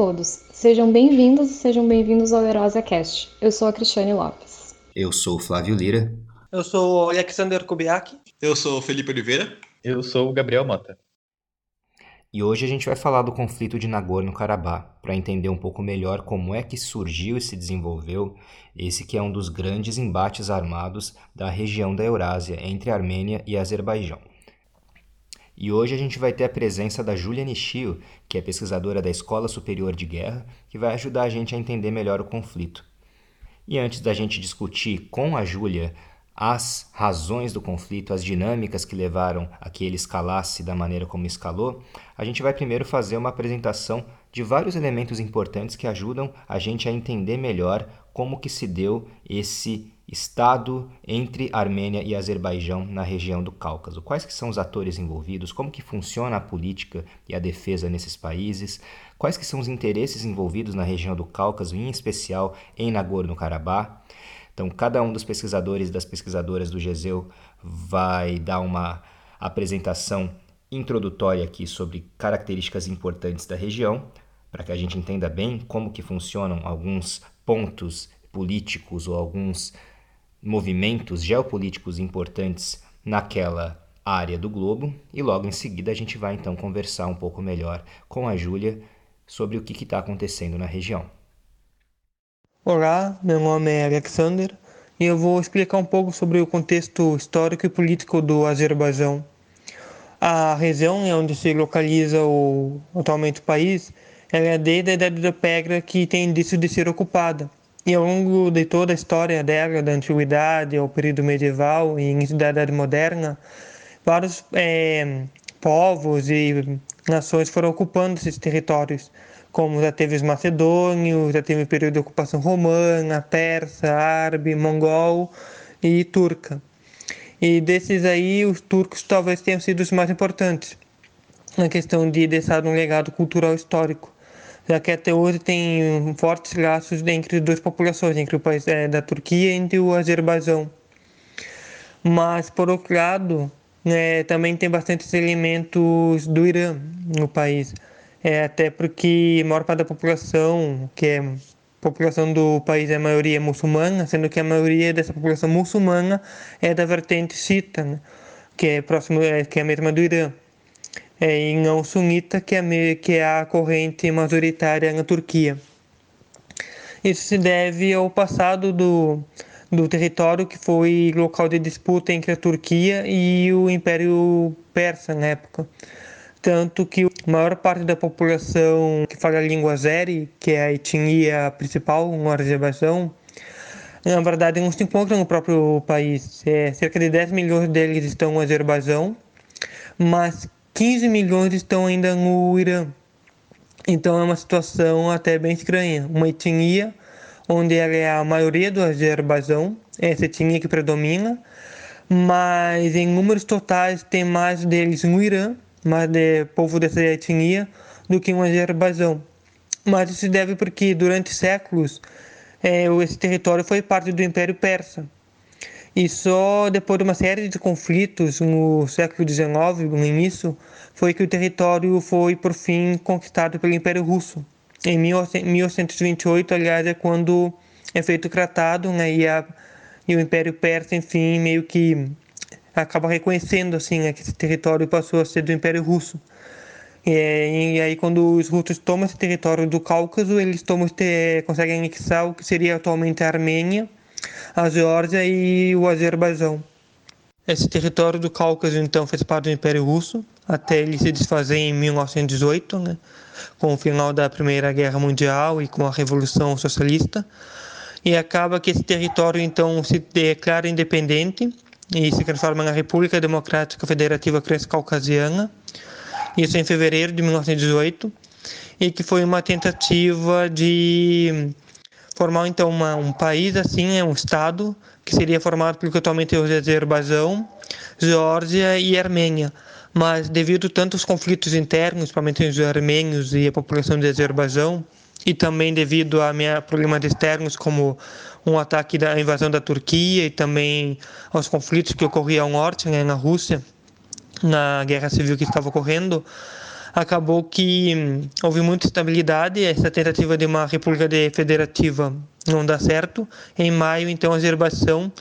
Olá a todos. Sejam bem-vindos e sejam bem-vindos ao Herosa Cast. Eu sou a Cristiane Lopes. Eu sou o Flávio Lira. Eu sou o Alexander Kubiak. Eu sou o Felipe Oliveira. Eu sou o Gabriel Mota. E hoje a gente vai falar do conflito de Nagorno-Karabakh, para entender um pouco melhor como é que surgiu e se desenvolveu esse que é um dos grandes embates armados da região da Eurásia entre Armênia e Azerbaijão. E hoje a gente vai ter a presença da Julia Nishio, que é pesquisadora da Escola Superior de Guerra, que vai ajudar a gente a entender melhor o conflito. E antes da gente discutir com a Júlia as razões do conflito, as dinâmicas que levaram a que ele escalasse da maneira como escalou, a gente vai primeiro fazer uma apresentação de vários elementos importantes que ajudam a gente a entender melhor como que se deu esse estado entre Armênia e Azerbaijão na região do Cáucaso. Quais que são os atores envolvidos, como que funciona a política e a defesa nesses países, quais que são os interesses envolvidos na região do Cáucaso, em especial em Nagorno-Karabakh, então, cada um dos pesquisadores e das pesquisadoras do GESEU vai dar uma apresentação introdutória aqui sobre características importantes da região, para que a gente entenda bem como que funcionam alguns pontos políticos ou alguns movimentos geopolíticos importantes naquela área do globo e logo em seguida a gente vai então conversar um pouco melhor com a Júlia sobre o que está acontecendo na região. Olá, meu nome é Alexander e eu vou explicar um pouco sobre o contexto histórico e político do Azerbaijão. A região onde se localiza o, atualmente o país é desde a Idade da Pedra que tem indício de ser ocupada. E ao longo de toda a história dela, da Antiguidade ao período medieval e início da Idade Moderna, vários é, povos e nações foram ocupando esses territórios como já teve os macedônios, já teve o período de ocupação romana, persa, árabe, mongol e turca. E desses aí, os turcos talvez tenham sido os mais importantes na questão de deixar um legado cultural histórico, já que até hoje tem fortes laços entre as duas populações, entre o país é, da Turquia e entre o Azerbaijão. Mas, por outro lado, né, também tem bastantes elementos do Irã no país é, até porque a maior parte da população, que é a população do país, é a maioria muçulmana, sendo que a maioria dessa população muçulmana é da vertente xiita, né? que é próximo, é, que é a mesma do Irã, é, e não sunita, que é, que é a corrente majoritária na Turquia. Isso se deve ao passado do, do território que foi local de disputa entre a Turquia e o Império Persa na época tanto que a maior parte da população que fala a língua azeri, que é a etnia principal no Azerbaijão, na verdade não se encontram no próprio país. É, cerca de 10 milhões deles estão no Azerbaijão, mas 15 milhões estão ainda no Irã. Então é uma situação até bem estranha. Uma etnia onde ela é a maioria do Azerbaijão, essa etnia que predomina, mas em números totais tem mais deles no Irã mais de povo dessa etnia do que um Azerbaijão. Mas isso se deve porque durante séculos é, esse território foi parte do Império Persa. E só depois de uma série de conflitos no século XIX, no início, foi que o território foi por fim conquistado pelo Império Russo. Em 1828, aliás, é quando é feito o tratado, né, e, a, e o Império Persa, enfim, meio que acaba reconhecendo assim né, que esse território passou a ser do Império Russo. E, e aí quando os russos tomam esse território do Cáucaso, eles tomam, conseguem anexar o que seria atualmente a Armênia, a Geórgia e o Azerbaijão. Esse território do Cáucaso então fez parte do Império Russo até ele se desfazer em 1918, né, com o final da Primeira Guerra Mundial e com a Revolução Socialista. E acaba que esse território então se declara independente e se transforma na República Democrática Federativa Transcaucasiana, isso em fevereiro de 1918, e que foi uma tentativa de formar então uma, um país assim, é um estado que seria formado pelo que atualmente é o Azerbaijão, Geórgia e Armênia. Mas devido a tantos conflitos internos, principalmente entre os armênios e a população de Azerbaijão, e também devido a problemas externos como um ataque da invasão da Turquia e também aos conflitos que ocorriam ao norte, né, na Rússia, na guerra civil que estava ocorrendo, acabou que hum, houve muita estabilidade, essa tentativa de uma república federativa não dá certo. Em maio, então, a Azerbaijão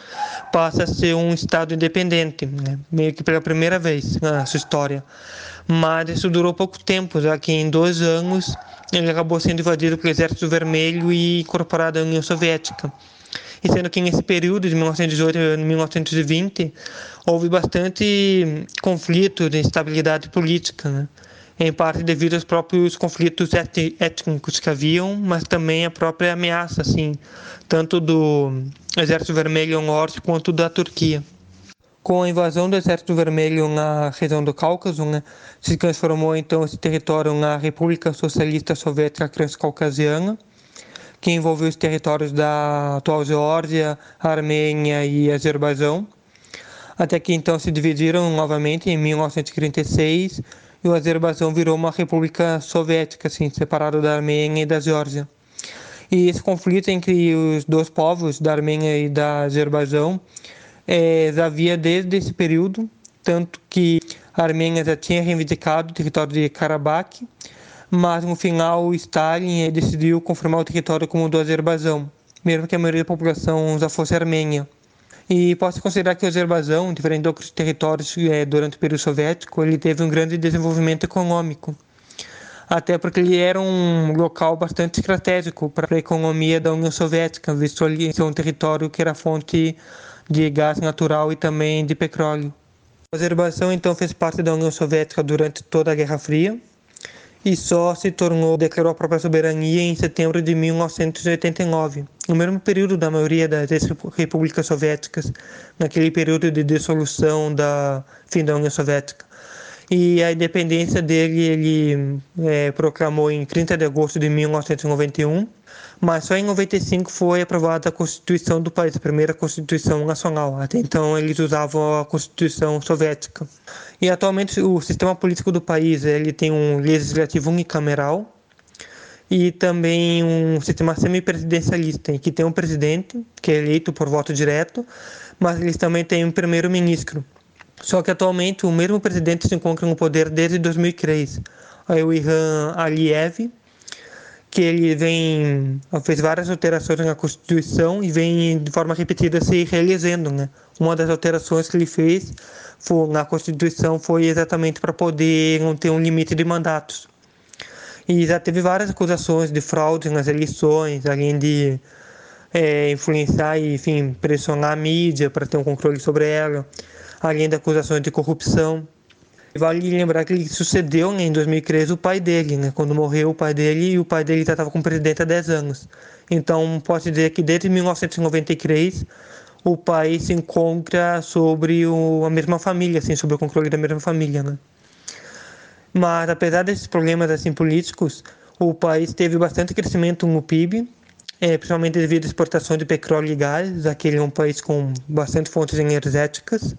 passa a ser um estado independente, né? meio que pela primeira vez na sua história. Mas isso durou pouco tempo, já que em dois anos ele acabou sendo invadido pelo Exército Vermelho e incorporado à União Soviética. E sendo que nesse período de 1918 a 1920 houve bastante conflito de instabilidade política, né? Em parte devido aos próprios conflitos étnicos que haviam, mas também a própria ameaça, assim, tanto do Exército Vermelho ao norte quanto da Turquia. Com a invasão do Exército Vermelho na região do Cáucaso, né, se transformou então esse território na República Socialista Soviética Transcaucasiana, que envolveu os territórios da atual Geórgia, Armênia e Azerbaijão, até que então se dividiram novamente em 1936 e o Azerbaijão virou uma república soviética, assim, separado da Armênia e da Geórgia. E esse conflito entre os dois povos, da Armênia e da Azerbaijão, é, havia desde esse período, tanto que a Armênia já tinha reivindicado o território de Karabakh, mas no final Stalin decidiu confirmar o território como do Azerbaijão, mesmo que a maioria da população já fosse armênia. E posso considerar que o Azerbaijão, diferente de outros territórios é, durante o período soviético, ele teve um grande desenvolvimento econômico. Até porque ele era um local bastante estratégico para a economia da União Soviética, visto ali ser um território que era fonte de gás natural e também de petróleo. O Azerbaijão então fez parte da União Soviética durante toda a Guerra Fria e só se tornou, declarou a própria soberania em setembro de 1989, no mesmo período da maioria das repúblicas soviéticas, naquele período de dissolução da fim da União Soviética. E a independência dele ele é, proclamou em 30 de agosto de 1991 mas só em 95 foi aprovada a Constituição do país, a primeira Constituição nacional. Até então eles usavam a Constituição soviética. E atualmente o sistema político do país ele tem um legislativo unicameral e também um sistema semipresidencialista, em que tem um presidente que é eleito por voto direto, mas eles também têm um primeiro-ministro. Só que atualmente o mesmo presidente se encontra no poder desde 2003. É o Ilham Aliyev, que ele vem fez várias alterações na Constituição e vem de forma repetida se realizando, né? Uma das alterações que ele fez foi, na Constituição foi exatamente para poder não ter um limite de mandatos. E já teve várias acusações de fraude nas eleições, além de é, influenciar e, enfim, pressionar a mídia para ter um controle sobre ela, além de acusações de corrupção. Vale lembrar que ele sucedeu né, em 2013 o pai dele, né? Quando morreu o pai dele, e o pai dele já estava como presidente há 10 anos. Então, posso dizer que desde 1993 o país se encontra sobre o, a mesma família, assim, sobre o controle da mesma família, né? Mas apesar desses problemas assim políticos, o país teve bastante crescimento no PIB, é, principalmente devido à exportação de petróleo e gás, já que ele é um país com bastante fontes energéticas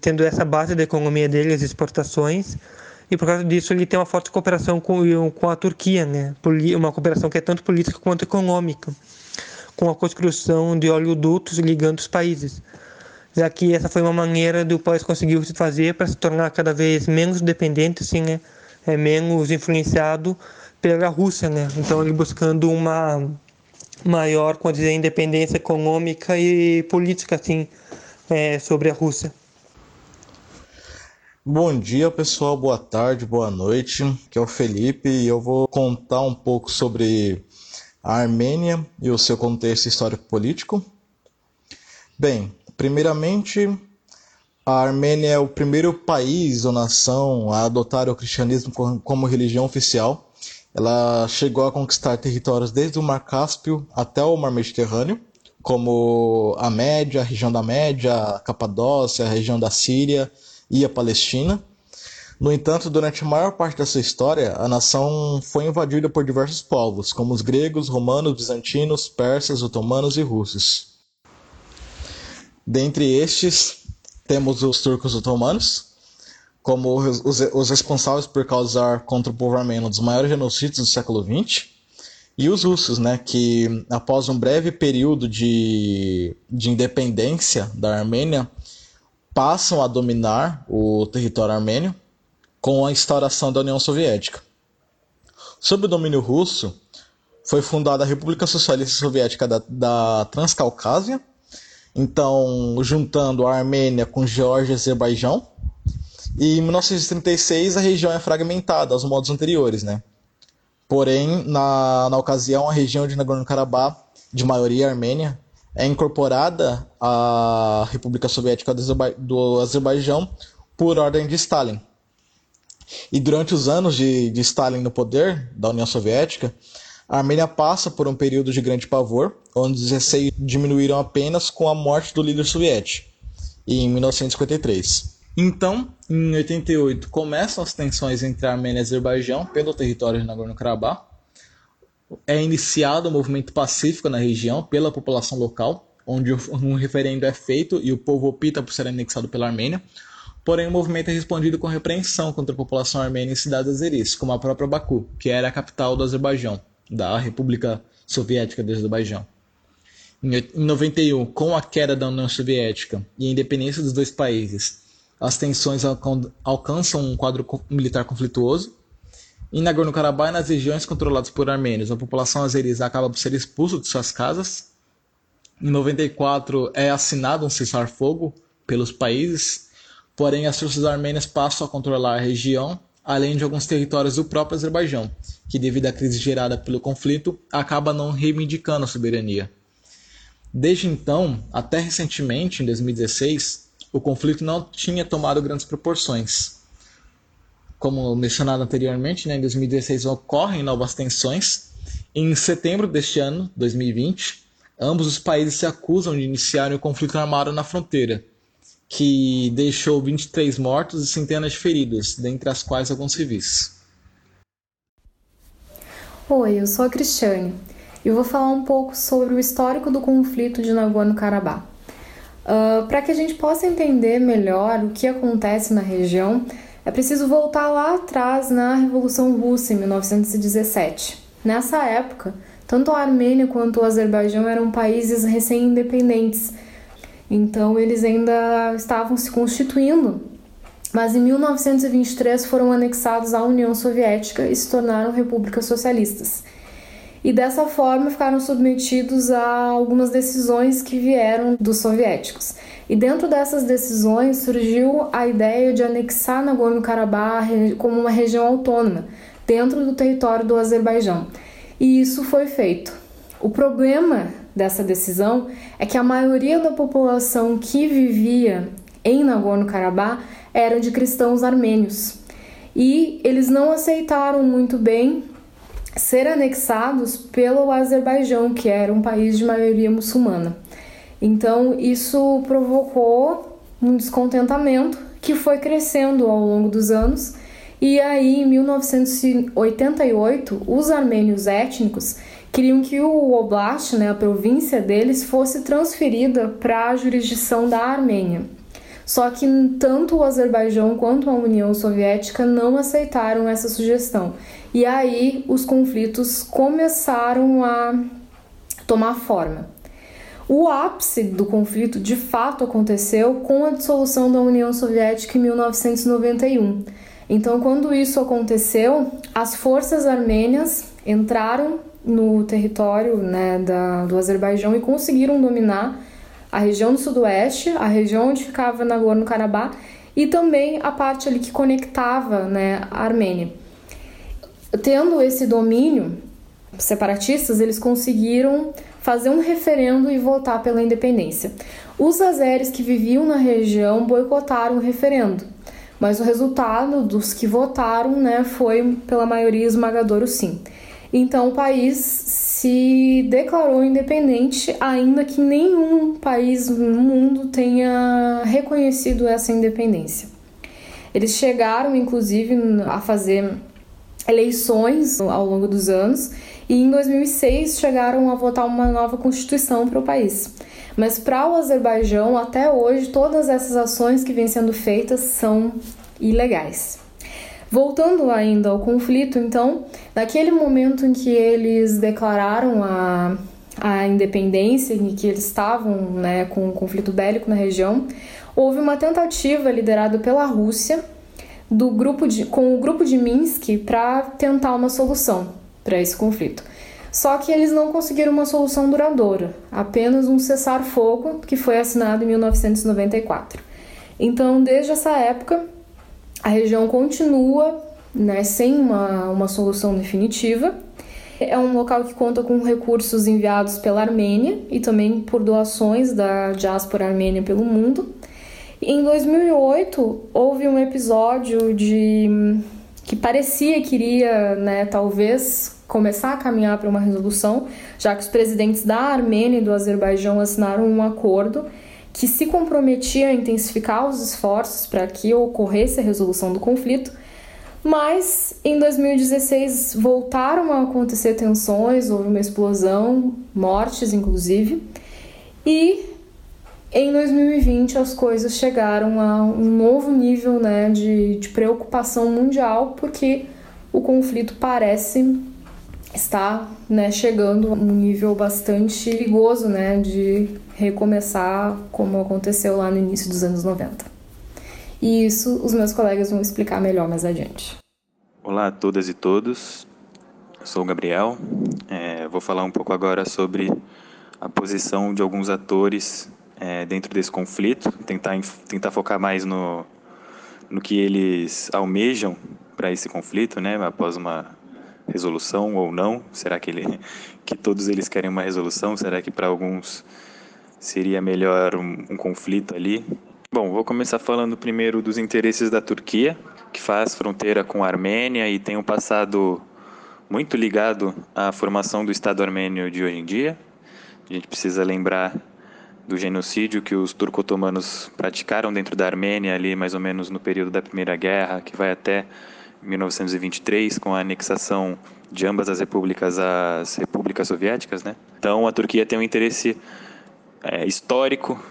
tendo essa base da economia dele, as exportações, e por causa disso ele tem uma forte cooperação com, com a Turquia, né? uma cooperação que é tanto política quanto econômica, com a construção de oleodutos ligando os países, já que essa foi uma maneira do país conseguir se fazer para se tornar cada vez menos dependente, assim, né? é, menos influenciado pela Rússia, né? então ele buscando uma maior, como dizer, independência econômica e política, assim, é, sobre a Rússia. Bom dia, pessoal. Boa tarde, boa noite. Que é o Felipe e eu vou contar um pouco sobre a Armênia e o seu contexto histórico-político. Bem, primeiramente, a Armênia é o primeiro país ou nação a adotar o cristianismo como religião oficial. Ela chegou a conquistar territórios desde o Mar Cáspio até o Mar Mediterrâneo, como a Média, a região da Média, a Capadócia, a região da Síria e a Palestina. No entanto, durante a maior parte da sua história, a nação foi invadida por diversos povos, como os gregos, romanos, bizantinos, persas, otomanos e russos. Dentre estes, temos os turcos otomanos, como os, os responsáveis por causar contra o povo armênio um dos maiores genocídios do século XX, e os russos, né, que após um breve período de, de independência da Armênia, passam a dominar o território armênio com a instauração da União Soviética. Sob o domínio russo, foi fundada a República Socialista Soviética da, da Transcaucásia, então juntando a Armênia com Geórgia e Azerbaijão. E em 1936 a região é fragmentada aos modos anteriores, né? Porém, na, na ocasião, a região de Nagorno-Karabakh, de maioria armênia, é incorporada à República Soviética do Azerbaijão por ordem de Stalin. E durante os anos de, de Stalin no poder da União Soviética, a Armênia passa por um período de grande pavor, onde os receios diminuíram apenas com a morte do líder soviético, em 1953. Então, em 88, começam as tensões entre a Armênia e Azerbaijão pelo território de Nagorno-Karabakh. É iniciado o um movimento pacífico na região pela população local, onde um referendo é feito e o povo opta por ser anexado pela Armênia. Porém, o movimento é respondido com repreensão contra a população armênia em cidades azeris, como a própria Baku, que era a capital do Azerbaijão, da República Soviética do Azerbaijão. Em 91, com a queda da União Soviética e a independência dos dois países, as tensões alcançam um quadro militar conflituoso. Em Nagorno-Karabakh, nas regiões controladas por armênios, a população azeris acaba por ser expulsa de suas casas. Em 94 é assinado um cessar-fogo pelos países Porém, as forças armênias passam a controlar a região, além de alguns territórios do próprio Azerbaijão, que, devido à crise gerada pelo conflito, acaba não reivindicando a soberania. Desde então, até recentemente, em 2016, o conflito não tinha tomado grandes proporções. Como mencionado anteriormente, né, em 2016 ocorrem novas tensões. Em setembro deste ano, 2020, ambos os países se acusam de iniciarem o conflito armado na fronteira, que deixou 23 mortos e centenas de feridos, dentre as quais alguns civis. Oi, eu sou a Cristiane e vou falar um pouco sobre o histórico do conflito de Nagorno-Karabakh. Uh, Para que a gente possa entender melhor o que acontece na região, é preciso voltar lá atrás na Revolução Russa, em 1917. Nessa época, tanto a Armênia quanto o Azerbaijão eram países recém-independentes então eles ainda estavam se constituindo. Mas em 1923 foram anexados à União Soviética e se tornaram repúblicas socialistas. E dessa forma ficaram submetidos a algumas decisões que vieram dos soviéticos. E dentro dessas decisões surgiu a ideia de anexar Nagorno-Karabakh como uma região autônoma dentro do território do Azerbaijão. E isso foi feito. O problema dessa decisão é que a maioria da população que vivia em Nagorno-Karabakh eram de cristãos armênios e eles não aceitaram muito bem ser anexados pelo Azerbaijão, que era um país de maioria muçulmana. Então, isso provocou um descontentamento que foi crescendo ao longo dos anos. E aí, em 1988, os armênios étnicos queriam que o Oblast, né, a província deles, fosse transferida para a jurisdição da Armênia. Só que tanto o Azerbaijão quanto a União Soviética não aceitaram essa sugestão. E aí os conflitos começaram a tomar forma. O ápice do conflito de fato aconteceu com a dissolução da União Soviética em 1991. Então, quando isso aconteceu, as forças armênias entraram no território né, da, do Azerbaijão e conseguiram dominar a região do sudoeste, a região onde ficava Nagorno-Karabakh e também a parte ali que conectava né, a Armênia. Tendo esse domínio, separatistas eles conseguiram fazer um referendo e votar pela independência. Os azeres que viviam na região boicotaram o referendo, mas o resultado dos que votaram né, foi pela maioria esmagadora o sim. Então o país se declarou independente, ainda que nenhum país no mundo tenha reconhecido essa independência. Eles chegaram, inclusive, a fazer eleições ao longo dos anos e em 2006 chegaram a votar uma nova constituição para o país. Mas para o Azerbaijão, até hoje, todas essas ações que vêm sendo feitas são ilegais. Voltando ainda ao conflito, então, naquele momento em que eles declararam a, a independência, em que eles estavam né, com um conflito bélico na região, houve uma tentativa liderada pela Rússia do grupo de, com o grupo de Minsk para tentar uma solução para esse conflito. Só que eles não conseguiram uma solução duradoura, apenas um cessar-fogo que foi assinado em 1994. Então, desde essa época, a região continua né, sem uma, uma solução definitiva. É um local que conta com recursos enviados pela Armênia e também por doações da diáspora armênia pelo mundo. Em 2008, houve um episódio de que parecia que iria, né, talvez começar a caminhar para uma resolução, já que os presidentes da Armênia e do Azerbaijão assinaram um acordo que se comprometia a intensificar os esforços para que ocorresse a resolução do conflito, mas em 2016 voltaram a acontecer tensões, houve uma explosão, mortes inclusive, e em 2020 as coisas chegaram a um novo nível né, de, de preocupação mundial, porque o conflito parece está né, chegando a um nível bastante perigoso né, de recomeçar como aconteceu lá no início dos anos 90. E isso os meus colegas vão explicar melhor mais adiante. Olá a todas e todos, eu sou o Gabriel. É, vou falar um pouco agora sobre a posição de alguns atores é, dentro desse conflito, tentar, tentar focar mais no, no que eles almejam para esse conflito, né, após uma resolução ou não? Será que, ele, que todos eles querem uma resolução? Será que para alguns seria melhor um, um conflito ali? Bom, vou começar falando primeiro dos interesses da Turquia, que faz fronteira com a Armênia e tem um passado muito ligado à formação do Estado armênio de hoje em dia. A gente precisa lembrar do genocídio que os turco-otomanos praticaram dentro da Armênia ali mais ou menos no período da Primeira Guerra, que vai até 1923, com a anexação de ambas as repúblicas às repúblicas soviéticas, né? Então a Turquia tem um interesse é, histórico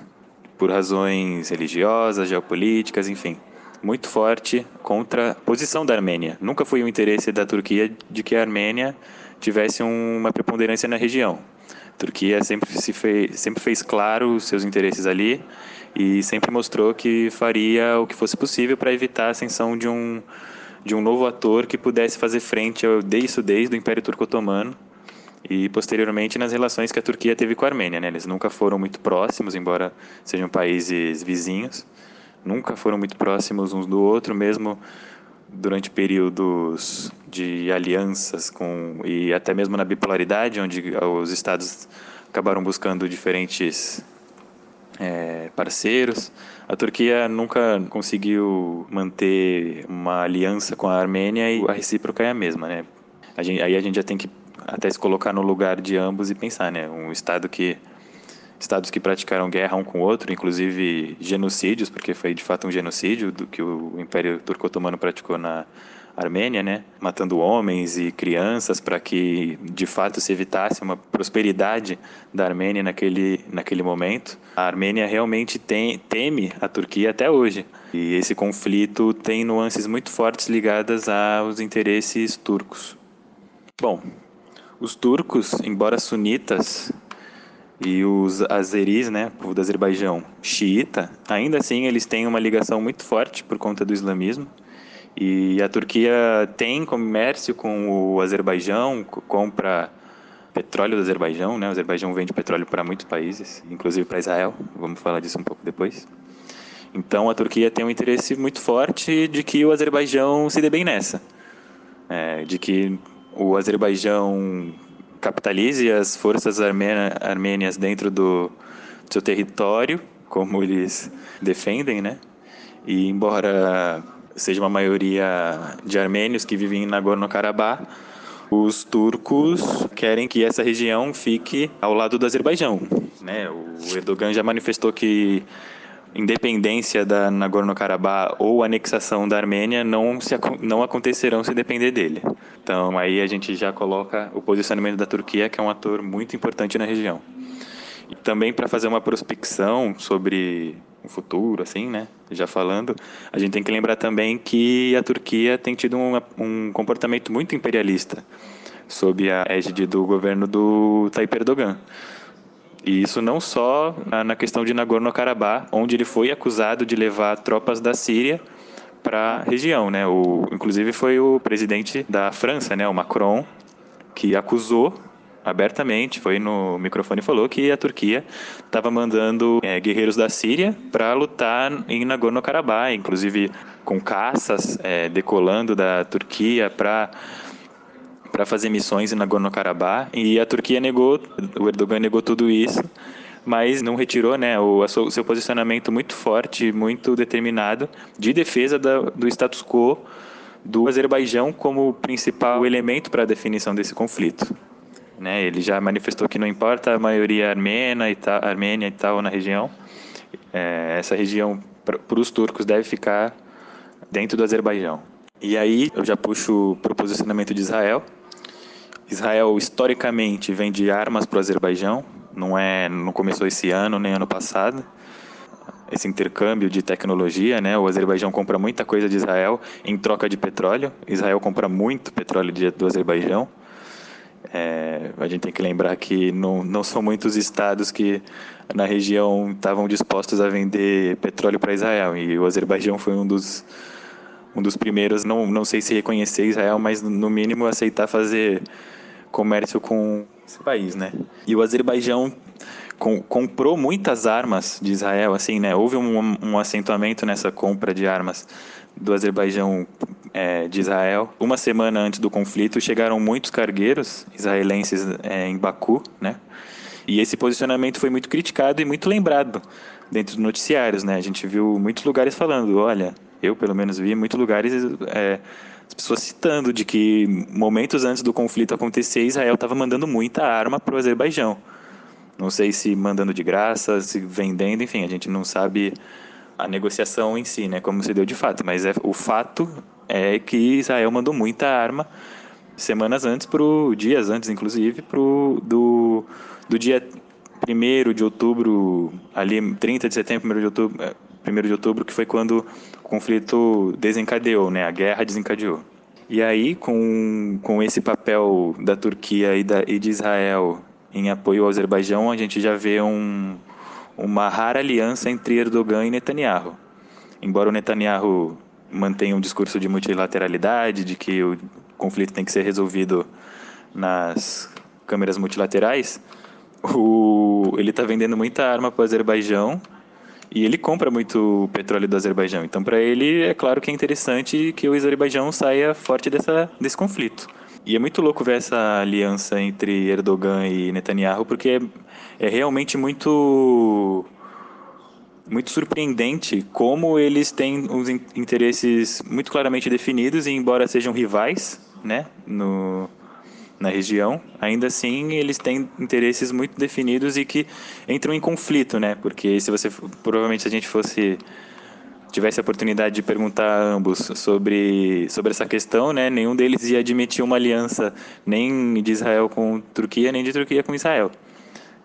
por razões religiosas, geopolíticas, enfim, muito forte contra a posição da Armênia. Nunca foi um interesse da Turquia de que a Armênia tivesse uma preponderância na região. Turquia sempre se fez, sempre fez claro os seus interesses ali e sempre mostrou que faria o que fosse possível para evitar a ascensão de um de um novo ator que pudesse fazer frente ao isso desde o Império Turco-Otomano e posteriormente nas relações que a Turquia teve com a Armênia. Né? Eles nunca foram muito próximos, embora sejam países vizinhos, nunca foram muito próximos uns do outro, mesmo durante períodos de alianças com e até mesmo na bipolaridade, onde os estados acabaram buscando diferentes é, parceiros. A Turquia nunca conseguiu manter uma aliança com a Armênia e a recíproca é a mesma, né? A gente, aí a gente já tem que até se colocar no lugar de ambos e pensar, né? Um estado que estados que praticaram guerra um com o outro, inclusive genocídios, porque foi de fato um genocídio do que o Império Turco-Otomano praticou na Armênia, né, matando homens e crianças para que de fato se evitasse uma prosperidade da Armênia naquele, naquele momento. A Armênia realmente tem, teme a Turquia até hoje. E esse conflito tem nuances muito fortes ligadas aos interesses turcos. Bom, os turcos, embora sunitas, e os azeris, né, povo do Azerbaijão, xiita, ainda assim eles têm uma ligação muito forte por conta do islamismo. E a Turquia tem comércio com o Azerbaijão, compra petróleo do Azerbaijão, né? O Azerbaijão vende petróleo para muitos países, inclusive para Israel. Vamos falar disso um pouco depois. Então a Turquia tem um interesse muito forte de que o Azerbaijão se dê bem nessa, é, de que o Azerbaijão capitalize as forças armênias dentro do seu território, como eles defendem, né? E embora seja uma maioria de armênios que vivem em Nagorno-Karabakh, os turcos querem que essa região fique ao lado do Azerbaijão. Né? O Erdogan já manifestou que independência da Nagorno-Karabakh ou anexação da Armênia não, se, não acontecerão se depender dele. Então aí a gente já coloca o posicionamento da Turquia, que é um ator muito importante na região. E também para fazer uma prospecção sobre o futuro, assim, né? Já falando, a gente tem que lembrar também que a Turquia tem tido um, um comportamento muito imperialista sob a égide do governo do Tayyip Erdogan. E isso não só na questão de Nagorno-Karabakh, onde ele foi acusado de levar tropas da Síria para a região, né? O, inclusive foi o presidente da França, né, o Macron, que acusou abertamente, foi no microfone e falou que a Turquia estava mandando é, guerreiros da Síria para lutar em Nagorno-Karabakh, inclusive com caças é, decolando da Turquia para para fazer missões em Nagorno-Karabakh e a Turquia negou, o Erdogan negou tudo isso, mas não retirou né, o, o seu posicionamento muito forte, muito determinado de defesa da, do status quo do Azerbaijão como principal elemento para a definição desse conflito. Né, ele já manifestou que não importa a maioria armênia e tal, armênia e tal na região, é, essa região para os turcos deve ficar dentro do Azerbaijão. E aí eu já puxo para o posicionamento de Israel, Israel historicamente vende armas para o Azerbaijão, não é, não começou esse ano nem ano passado. Esse intercâmbio de tecnologia, né? O Azerbaijão compra muita coisa de Israel em troca de petróleo. Israel compra muito petróleo do Azerbaijão. É, a gente tem que lembrar que não, não são muitos estados que na região estavam dispostos a vender petróleo para Israel e o Azerbaijão foi um dos um dos primeiros, não, não sei se reconhecer Israel, mas no mínimo aceitar fazer comércio com esse país, né? E o Azerbaijão com, comprou muitas armas de Israel, assim, né? Houve um, um acentuamento nessa compra de armas do Azerbaijão é, de Israel. Uma semana antes do conflito, chegaram muitos cargueiros israelenses é, em Baku, né? E esse posicionamento foi muito criticado e muito lembrado dentro dos noticiários, né? A gente viu muitos lugares falando, olha, eu pelo menos vi muitos lugares é, as pessoas citando de que momentos antes do conflito acontecer, Israel estava mandando muita arma para o Azerbaijão. Não sei se mandando de graça, se vendendo, enfim, a gente não sabe a negociação em si, né, como se deu de fato, mas é, o fato é que Israel mandou muita arma semanas antes, pro, dias antes, inclusive, pro, do, do dia 1 de outubro, ali 30 de setembro, 1 de outubro, 1 é, de outubro, que foi quando o conflito desencadeou, né? A guerra desencadeou. E aí, com, com esse papel da Turquia e, da, e de Israel em apoio ao Azerbaijão, a gente já vê um, uma rara aliança entre Erdogan e Netanyahu. Embora o Netanyahu mantenha um discurso de multilateralidade, de que o conflito tem que ser resolvido nas câmeras multilaterais, o, ele está vendendo muita arma para o Azerbaijão e ele compra muito petróleo do Azerbaijão. Então, para ele, é claro que é interessante que o Azerbaijão saia forte dessa, desse conflito. E é muito louco ver essa aliança entre Erdogan e Netanyahu, porque é, é realmente muito muito surpreendente como eles têm os interesses muito claramente definidos e embora sejam rivais, né, no, na região, ainda assim eles têm interesses muito definidos e que entram em conflito, né? Porque se você provavelmente se a gente fosse tivesse a oportunidade de perguntar a ambos sobre sobre essa questão, né? Nenhum deles ia admitir uma aliança nem de Israel com Turquia nem de Turquia com Israel.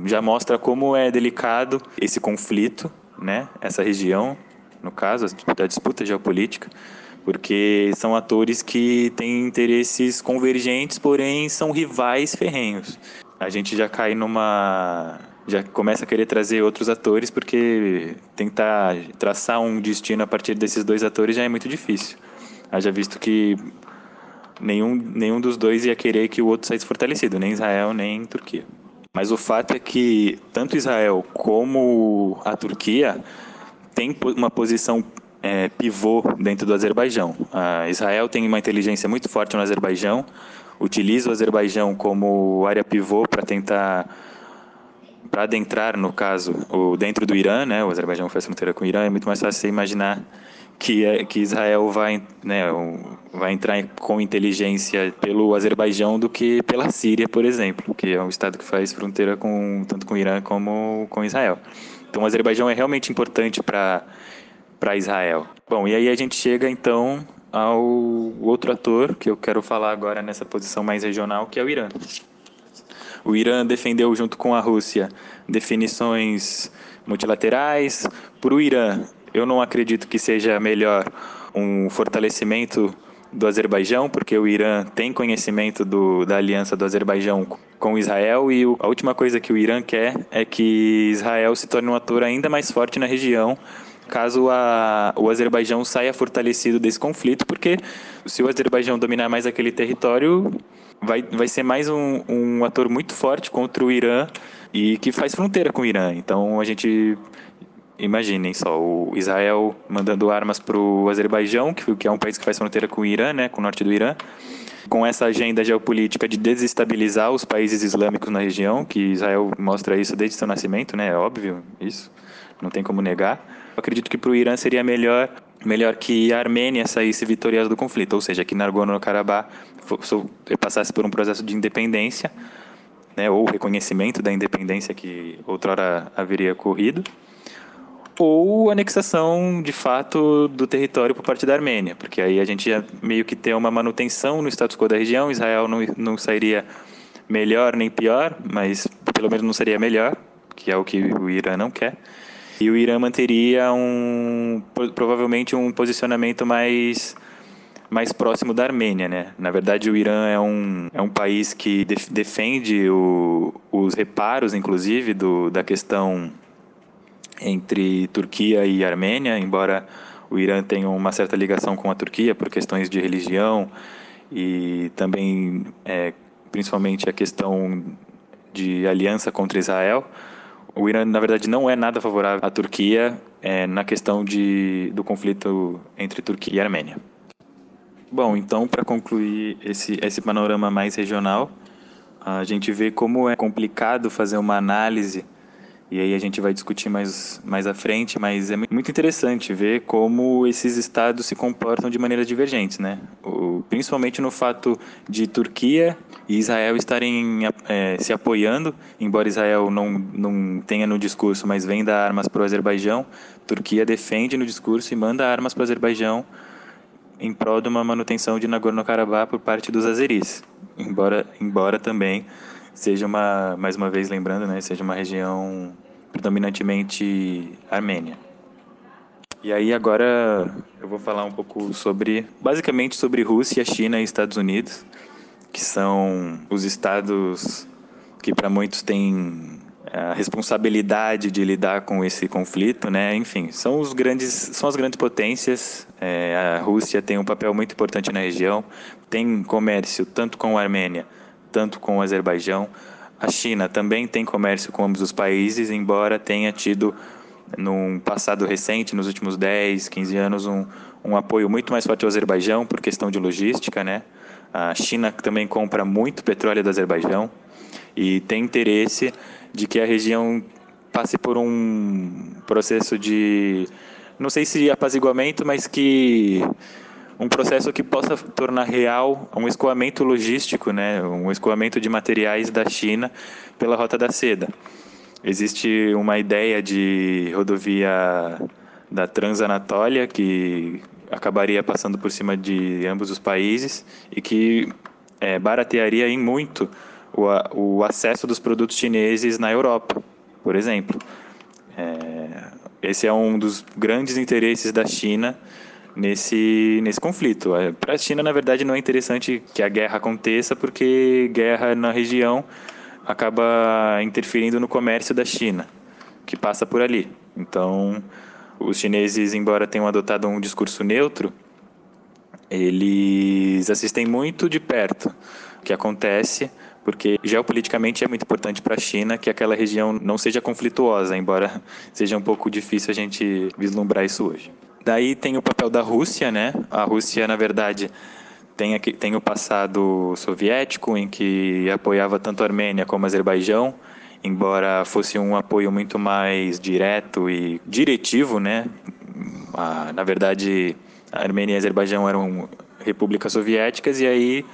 Já mostra como é delicado esse conflito, né? Essa região, no caso, a disputa geopolítica porque são atores que têm interesses convergentes, porém são rivais ferrenhos. A gente já cai numa. já começa a querer trazer outros atores, porque tentar traçar um destino a partir desses dois atores já é muito difícil. Haja visto que nenhum, nenhum dos dois ia querer que o outro saísse fortalecido, nem Israel, nem Turquia. Mas o fato é que tanto Israel como a Turquia têm uma posição é, pivô dentro do Azerbaijão. A Israel tem uma inteligência muito forte no Azerbaijão, utiliza o Azerbaijão como área pivô para tentar para adentrar, no caso, o, dentro do Irã, né? O Azerbaijão faz fronteira com o Irã, é muito mais fácil você imaginar que, é, que Israel vai, né, vai entrar com inteligência pelo Azerbaijão do que pela Síria, por exemplo, que é um estado que faz fronteira com tanto com o Irã como com Israel. Então, o Azerbaijão é realmente importante para para Israel. Bom, e aí a gente chega então ao outro ator que eu quero falar agora nessa posição mais regional, que é o Irã. O Irã defendeu junto com a Rússia definições multilaterais. Para o Irã, eu não acredito que seja melhor um fortalecimento do Azerbaijão, porque o Irã tem conhecimento do, da aliança do Azerbaijão com Israel e a última coisa que o Irã quer é que Israel se torne um ator ainda mais forte na região caso a, o Azerbaijão saia fortalecido desse conflito, porque se o Azerbaijão dominar mais aquele território, vai, vai ser mais um, um ator muito forte contra o Irã e que faz fronteira com o Irã. Então a gente imaginem só, o Israel mandando armas para o Azerbaijão, que, é um país que faz fronteira com o Irã, né, com o norte do Irã, com essa agenda geopolítica de desestabilizar os países islâmicos na região, que Israel mostra isso desde seu nascimento, né, é óbvio isso, não tem como negar. Eu acredito que para o Irã seria melhor melhor que a Armênia saísse vitoriosa do conflito, ou seja, que Nagorno-Karabakh passasse por um processo de independência, né, ou reconhecimento da independência que outrora haveria ocorrido, ou anexação de fato do território por parte da Armênia, porque aí a gente ia meio que ter uma manutenção no status quo da região, Israel não, não sairia melhor nem pior, mas pelo menos não seria melhor, que é o que o Irã não quer. E o Irã manteria um provavelmente um posicionamento mais mais próximo da Armênia, né? Na verdade, o Irã é um, é um país que defende o, os reparos, inclusive, do, da questão entre Turquia e Armênia, embora o Irã tenha uma certa ligação com a Turquia por questões de religião e também, é, principalmente, a questão de aliança contra Israel. O Irã, na verdade, não é nada favorável à Turquia é, na questão de, do conflito entre Turquia e Armênia. Bom, então, para concluir esse, esse panorama mais regional, a gente vê como é complicado fazer uma análise e aí a gente vai discutir mais, mais à frente, mas é muito interessante ver como esses estados se comportam de maneiras divergentes, né? O, principalmente no fato de Turquia e Israel estarem é, se apoiando, embora Israel não, não tenha no discurso, mas venda armas para o Azerbaijão, Turquia defende no discurso e manda armas para o Azerbaijão em prol de uma manutenção de Nagorno-Karabakh por parte dos azeris, embora, embora também seja uma, mais uma vez lembrando, né, seja uma região predominantemente armênia. E aí agora eu vou falar um pouco sobre, basicamente sobre Rússia, China e Estados Unidos, que são os estados que para muitos têm a responsabilidade de lidar com esse conflito, né? Enfim, são os grandes, são as grandes potências. É, a Rússia tem um papel muito importante na região, tem comércio tanto com a Armênia tanto com o Azerbaijão. A China também tem comércio com ambos os países, embora tenha tido, num passado recente, nos últimos 10, 15 anos, um, um apoio muito mais forte ao Azerbaijão por questão de logística. Né? A China também compra muito petróleo do Azerbaijão e tem interesse de que a região passe por um processo de, não sei se apaziguamento, mas que um processo que possa tornar real um escoamento logístico, né, um escoamento de materiais da China pela Rota da Seda. Existe uma ideia de rodovia da Transanatólia que acabaria passando por cima de ambos os países e que é, baratearia em muito o, o acesso dos produtos chineses na Europa, por exemplo. É, esse é um dos grandes interesses da China nesse, nesse conflito. É, Para a China, na verdade, não é interessante que a guerra aconteça, porque guerra na região acaba interferindo no comércio da China, que passa por ali. Então, os chineses, embora tenham adotado um discurso neutro, eles assistem muito de perto o que acontece, porque geopoliticamente é muito importante para a China que aquela região não seja conflituosa, embora seja um pouco difícil a gente vislumbrar isso hoje. Daí tem o papel da Rússia, né? A Rússia, na verdade, tem, aqui, tem o passado soviético, em que apoiava tanto a Armênia como a Azerbaijão, embora fosse um apoio muito mais direto e diretivo, né? A, na verdade, a Armênia e a Azerbaijão eram repúblicas soviéticas e aí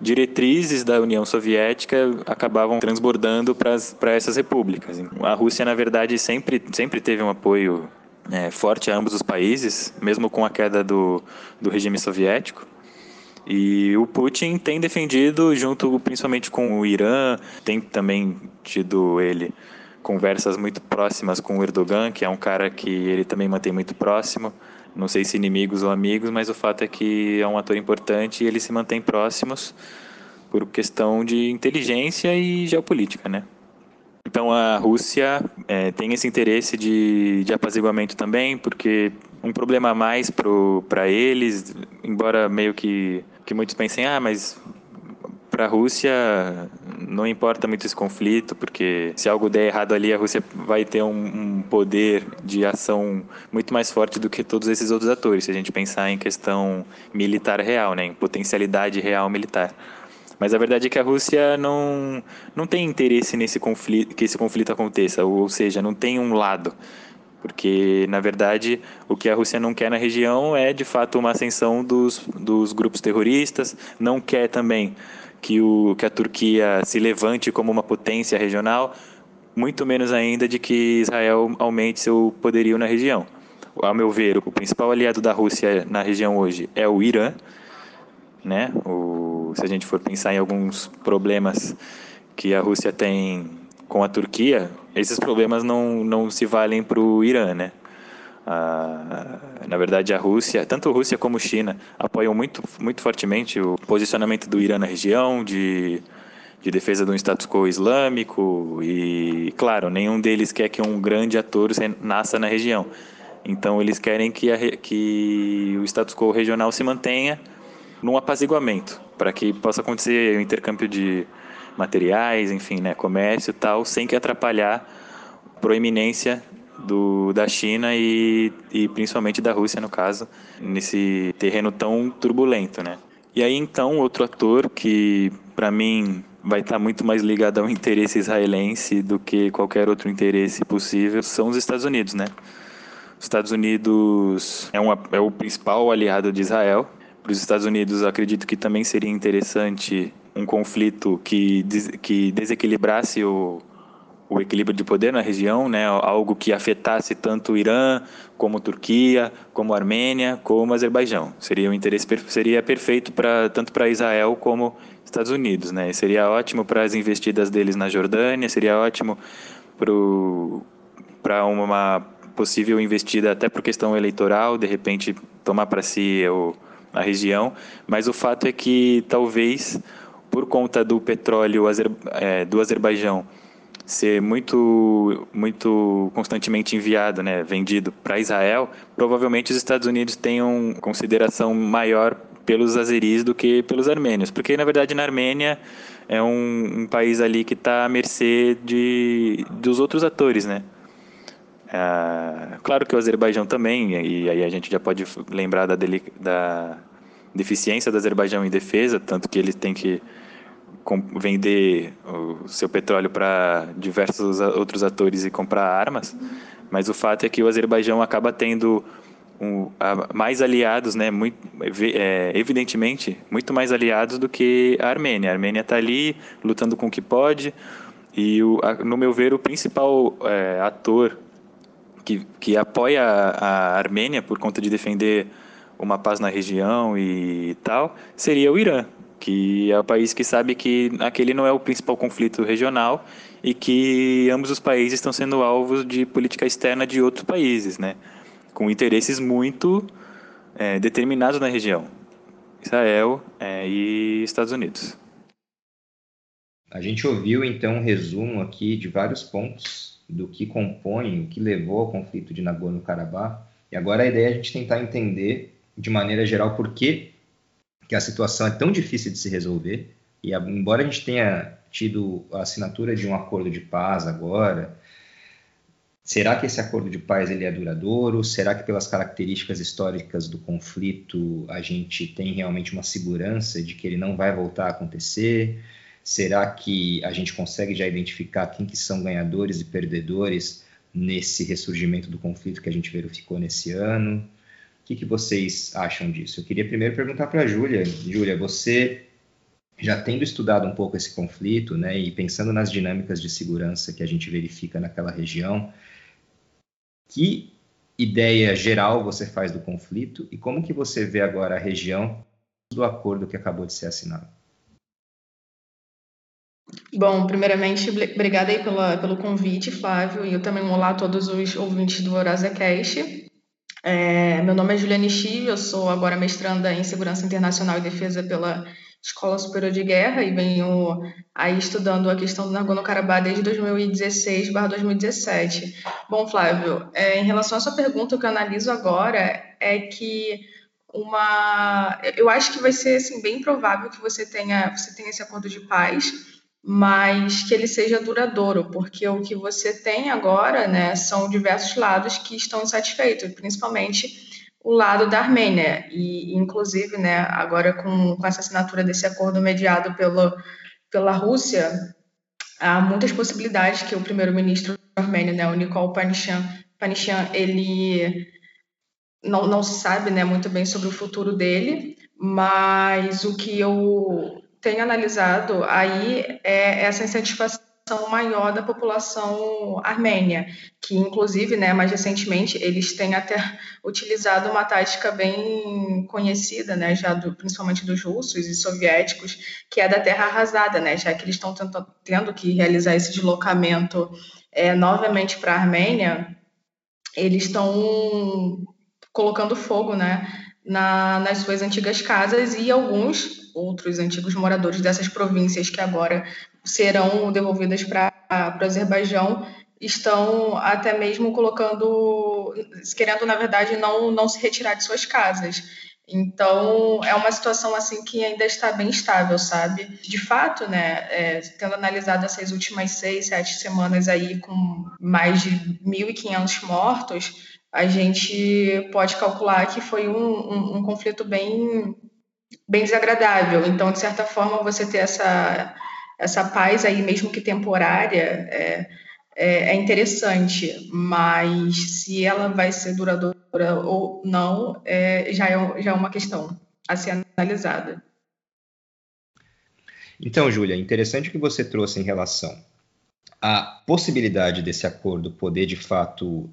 diretrizes da União Soviética acabavam transbordando para essas repúblicas. A Rússia, na verdade, sempre, sempre teve um apoio é, forte a ambos os países, mesmo com a queda do, do regime soviético. E o Putin tem defendido, junto principalmente com o Irã, tem também tido ele conversas muito próximas com o Erdogan, que é um cara que ele também mantém muito próximo. Não sei se inimigos ou amigos, mas o fato é que é um ator importante e eles se mantêm próximos por questão de inteligência e geopolítica, né? Então a Rússia é, tem esse interesse de, de apaziguamento também, porque um problema a mais para eles, embora meio que, que muitos pensem, ah, mas para a Rússia não importa muito esse conflito, porque se algo der errado ali, a Rússia vai ter um, um, poder de ação muito mais forte do que todos esses outros atores, se a gente pensar em questão militar real, né, em potencialidade real militar. Mas a verdade é que a Rússia não, não tem interesse nesse conflito, que esse conflito aconteça, ou seja, não tem um lado. Porque, na verdade, o que a Rússia não quer na região é, de fato, uma ascensão dos, dos grupos terroristas, não quer também que, o, que a Turquia se levante como uma potência regional, muito menos ainda de que Israel aumente seu poderio na região. Ao meu ver, o principal aliado da Rússia na região hoje é o Irã, né? O, se a gente for pensar em alguns problemas que a Rússia tem com a Turquia, esses problemas não, não se valem para o Irã, né? Ah, na verdade, a Rússia, tanto a Rússia como a China, apoiam muito, muito fortemente o posicionamento do Irã na região, de, de defesa do status quo islâmico. E, claro, nenhum deles quer que um grande ator nasça na região. Então, eles querem que, a, que o status quo regional se mantenha num apaziguamento, para que possa acontecer o intercâmbio de materiais, enfim, né, comércio e tal, sem que atrapalhar a proeminência do, da China e, e principalmente da Rússia, no caso, nesse terreno tão turbulento, né? E aí então outro ator que para mim vai estar tá muito mais ligado ao interesse israelense do que qualquer outro interesse possível são os Estados Unidos, né? Os Estados Unidos é, uma, é o principal aliado de Israel. Para os Estados Unidos, acredito que também seria interessante um conflito que, que desequilibrasse o, o equilíbrio de poder na região, né? algo que afetasse tanto o Irã, como Turquia, como Armênia, como Azerbaijão. Seria um interesse seria perfeito para tanto para Israel como Estados Unidos, né? Seria ótimo para as investidas deles na Jordânia, seria ótimo para uma possível investida até por questão eleitoral, de repente tomar para si o, a região. Mas o fato é que talvez por conta do petróleo é, do Azerbaijão ser muito, muito constantemente enviado, né, vendido para Israel, provavelmente os Estados Unidos tenham consideração maior pelos azeris do que pelos armênios, porque na verdade na Armênia é um, um país ali que está à mercê de, dos outros atores, né? Ah, claro que o Azerbaijão também, e aí a gente já pode lembrar da, da deficiência do Azerbaijão em defesa, tanto que eles têm que vender o seu petróleo para diversos outros atores e comprar armas, mas o fato é que o Azerbaijão acaba tendo um, a, mais aliados, né, muito, é, evidentemente, muito mais aliados do que a Armênia. A Armênia está ali lutando com o que pode, e, o, a, no meu ver, o principal é, ator que, que apoia a, Armênia por conta de defender uma paz na região e tal, seria o Irã que é o país que sabe que aquele não é o principal conflito regional e que ambos os países estão sendo alvos de política externa de outros países, né? com interesses muito é, determinados na região, Israel é, e Estados Unidos. A gente ouviu então um resumo aqui de vários pontos do que compõe, o que levou ao conflito de Nagorno-Karabakh, e agora a ideia é a gente tentar entender de maneira geral por que que a situação é tão difícil de se resolver, e embora a gente tenha tido a assinatura de um acordo de paz agora, será que esse acordo de paz ele é duradouro? Será que pelas características históricas do conflito a gente tem realmente uma segurança de que ele não vai voltar a acontecer? Será que a gente consegue já identificar quem que são ganhadores e perdedores nesse ressurgimento do conflito que a gente verificou nesse ano? O que, que vocês acham disso? Eu queria primeiro perguntar para a Júlia. Júlia, você já tendo estudado um pouco esse conflito, né, e pensando nas dinâmicas de segurança que a gente verifica naquela região, que ideia geral você faz do conflito e como que você vê agora a região do acordo que acabou de ser assinado? Bom, primeiramente, obrigada aí pela, pelo convite, Flávio, e eu também olá a todos os ouvintes do EurosaCast. É, meu nome é Juliane Chi, eu sou agora mestranda em Segurança Internacional e Defesa pela Escola Superior de Guerra e venho aí estudando a questão do Nagorno-Karabakh desde 2016/2017. Bom, Flávio, é, em relação à sua pergunta, o que eu analiso agora é que uma, eu acho que vai ser assim bem provável que você tenha você tenha esse acordo de paz, mas que ele seja duradouro, porque o que você tem agora, né, são diversos lados que estão insatisfeitos, principalmente o lado da Armênia. E, inclusive, né, agora com, com essa assinatura desse acordo mediado pelo, pela Rússia, há muitas possibilidades que o primeiro-ministro armênio, né, o Nikol Panishan, Panishan ele não, não se sabe né, muito bem sobre o futuro dele, mas o que eu tenho analisado aí é essa insatisfação maior da população armênia, que inclusive, né, mais recentemente, eles têm até utilizado uma tática bem conhecida, né, já do, principalmente dos russos e soviéticos, que é da terra arrasada, né, já que eles estão tendo que realizar esse deslocamento é, novamente para a Armênia, eles estão colocando fogo, né, na, nas suas antigas casas e alguns outros antigos moradores dessas províncias que agora serão devolvidas para o Azerbaijão estão até mesmo colocando, querendo na verdade não não se retirar de suas casas. Então é uma situação assim que ainda está bem estável, sabe? De fato, né? É, tendo analisado essas últimas seis, sete semanas aí com mais de 1.500 mortos, a gente pode calcular que foi um, um, um conflito bem bem desagradável. Então, de certa forma, você ter essa essa paz aí, mesmo que temporária, é, é, é interessante, mas se ela vai ser duradoura ou não, é, já, é, já é uma questão a ser analisada. Então, Júlia, interessante o que você trouxe em relação à possibilidade desse acordo poder de fato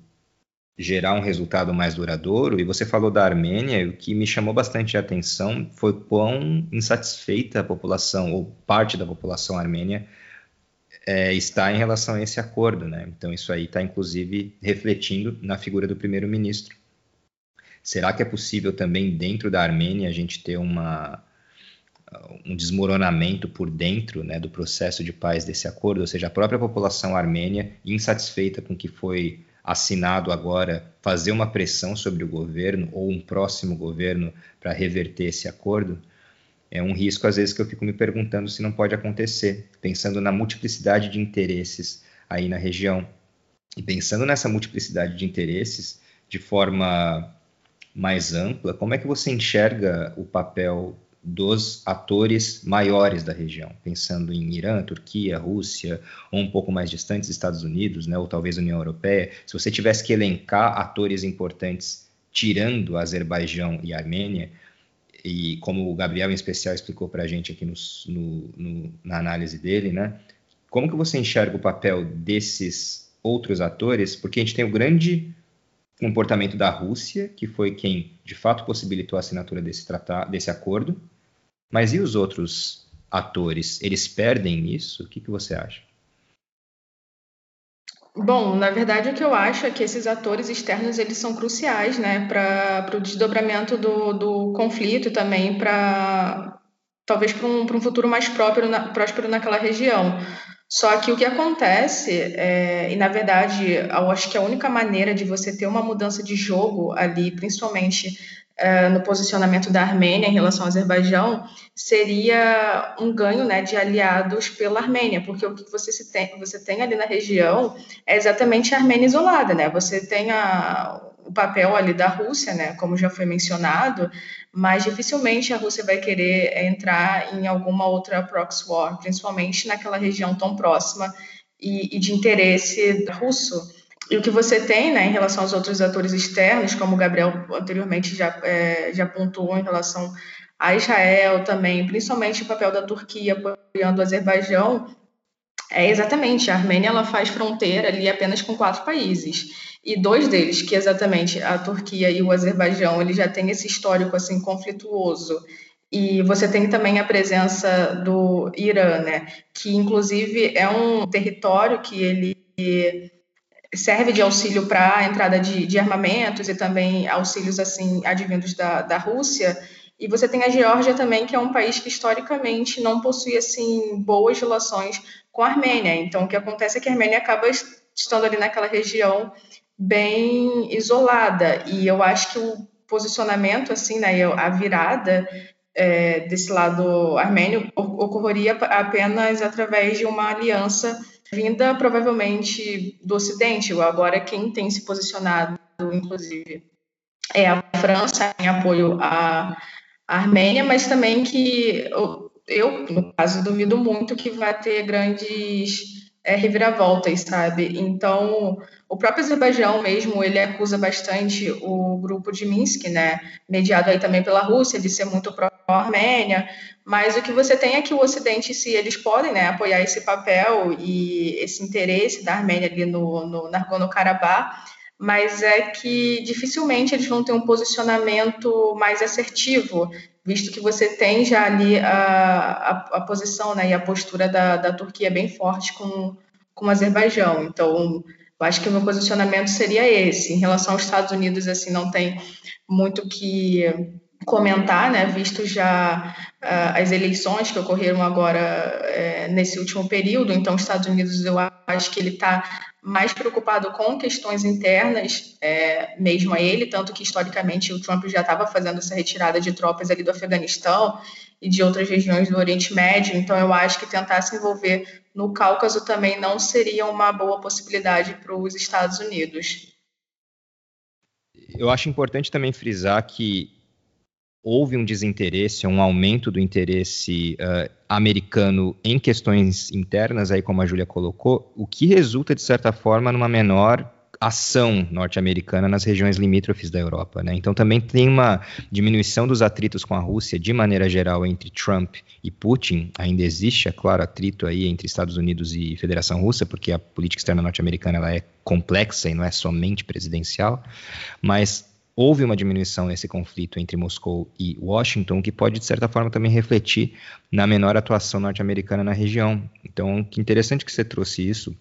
gerar um resultado mais duradouro. E você falou da Armênia, o que me chamou bastante a atenção foi quão insatisfeita a população, ou parte da população armênia, é, está em relação a esse acordo. Né? Então, isso aí está, inclusive, refletindo na figura do primeiro-ministro. Será que é possível também, dentro da Armênia, a gente ter uma, um desmoronamento por dentro né, do processo de paz desse acordo? Ou seja, a própria população armênia, insatisfeita com o que foi assinado agora fazer uma pressão sobre o governo ou um próximo governo para reverter esse acordo, é um risco às vezes que eu fico me perguntando se não pode acontecer, pensando na multiplicidade de interesses aí na região. E pensando nessa multiplicidade de interesses de forma mais ampla, como é que você enxerga o papel dos atores maiores da região, pensando em Irã, Turquia, Rússia, ou um pouco mais distantes, Estados Unidos, né, ou talvez União Europeia. Se você tivesse que elencar atores importantes tirando Azerbaijão e Armênia, e como o Gabriel em especial explicou para a gente aqui no, no, no, na análise dele, né, como que você enxerga o papel desses outros atores? Porque a gente tem o grande comportamento da Rússia, que foi quem de fato possibilitou a assinatura desse tratado, desse acordo. Mas e os outros atores? Eles perdem isso? O que, que você acha? Bom, na verdade o que eu acho é que esses atores externos eles são cruciais, né, para o desdobramento do, do conflito e também para talvez para um, um futuro mais próspero, na, próspero naquela região. Só que o que acontece, é, e na verdade, eu acho que a única maneira de você ter uma mudança de jogo ali, principalmente é, no posicionamento da Armênia em relação ao Azerbaijão, seria um ganho né, de aliados pela Armênia, porque o que você, se tem, você tem ali na região é exatamente a Armênia isolada, né? Você tem a, o papel ali da Rússia, né, como já foi mencionado, mas dificilmente a Rússia vai querer entrar em alguma outra proxy war, principalmente naquela região tão próxima e, e de interesse russo. E o que você tem né, em relação aos outros atores externos, como o Gabriel anteriormente já, é, já pontuou em relação a Israel também, principalmente o papel da Turquia apoiando o Azerbaijão, é exatamente, a Armênia ela faz fronteira ali apenas com quatro países e dois deles, que é exatamente a Turquia e o Azerbaijão, ele já tem esse histórico assim conflituoso. E você tem também a presença do Irã, né, que inclusive é um território que ele serve de auxílio para a entrada de, de, armamentos e também auxílios assim advindos da, da Rússia. E você tem a Geórgia também, que é um país que historicamente não possui assim boas relações com a Armênia. Então, o que acontece é que a Armênia acaba estando ali naquela região bem isolada. E eu acho que o posicionamento, assim, né, a virada é, desse lado armênio ocorreria apenas através de uma aliança vinda provavelmente do Ocidente. Agora, quem tem se posicionado, inclusive, é a França em apoio à Armênia, mas também que eu, no caso, duvido muito que vai ter grandes é, reviravoltas, sabe? Então, o próprio Azerbaijão mesmo, ele acusa bastante o grupo de Minsk, né? Mediado aí também pela Rússia, de ser muito pró-Armênia, mas o que você tem é que o Ocidente, se eles podem né, apoiar esse papel e esse interesse da Armênia ali no, no Nagorno-Karabakh, mas é que dificilmente eles vão ter um posicionamento mais assertivo, visto que você tem já ali a, a, a posição né, e a postura da, da Turquia bem forte com, com o Azerbaijão. Então, eu acho que o meu posicionamento seria esse. Em relação aos Estados Unidos, assim, não tem muito que comentar, né, visto já uh, as eleições que ocorreram agora uh, nesse último período. Então, os Estados Unidos, eu acho que ele está mais preocupado com questões internas, é, mesmo a ele, tanto que historicamente o Trump já estava fazendo essa retirada de tropas ali do Afeganistão e de outras regiões do Oriente Médio, então eu acho que tentar se envolver no Cáucaso também não seria uma boa possibilidade para os Estados Unidos. Eu acho importante também frisar que houve um desinteresse, um aumento do interesse uh, americano em questões internas, aí como a Júlia colocou, o que resulta, de certa forma, numa menor ação norte-americana nas regiões limítrofes da Europa. Né? Então também tem uma diminuição dos atritos com a Rússia, de maneira geral, entre Trump e Putin. Ainda existe, é claro, atrito aí entre Estados Unidos e Federação Russa, porque a política externa norte-americana é complexa e não é somente presidencial, mas houve uma diminuição nesse conflito entre Moscou e Washington, que pode, de certa forma, também refletir na menor atuação norte-americana na região. Então, que interessante que você trouxe isso,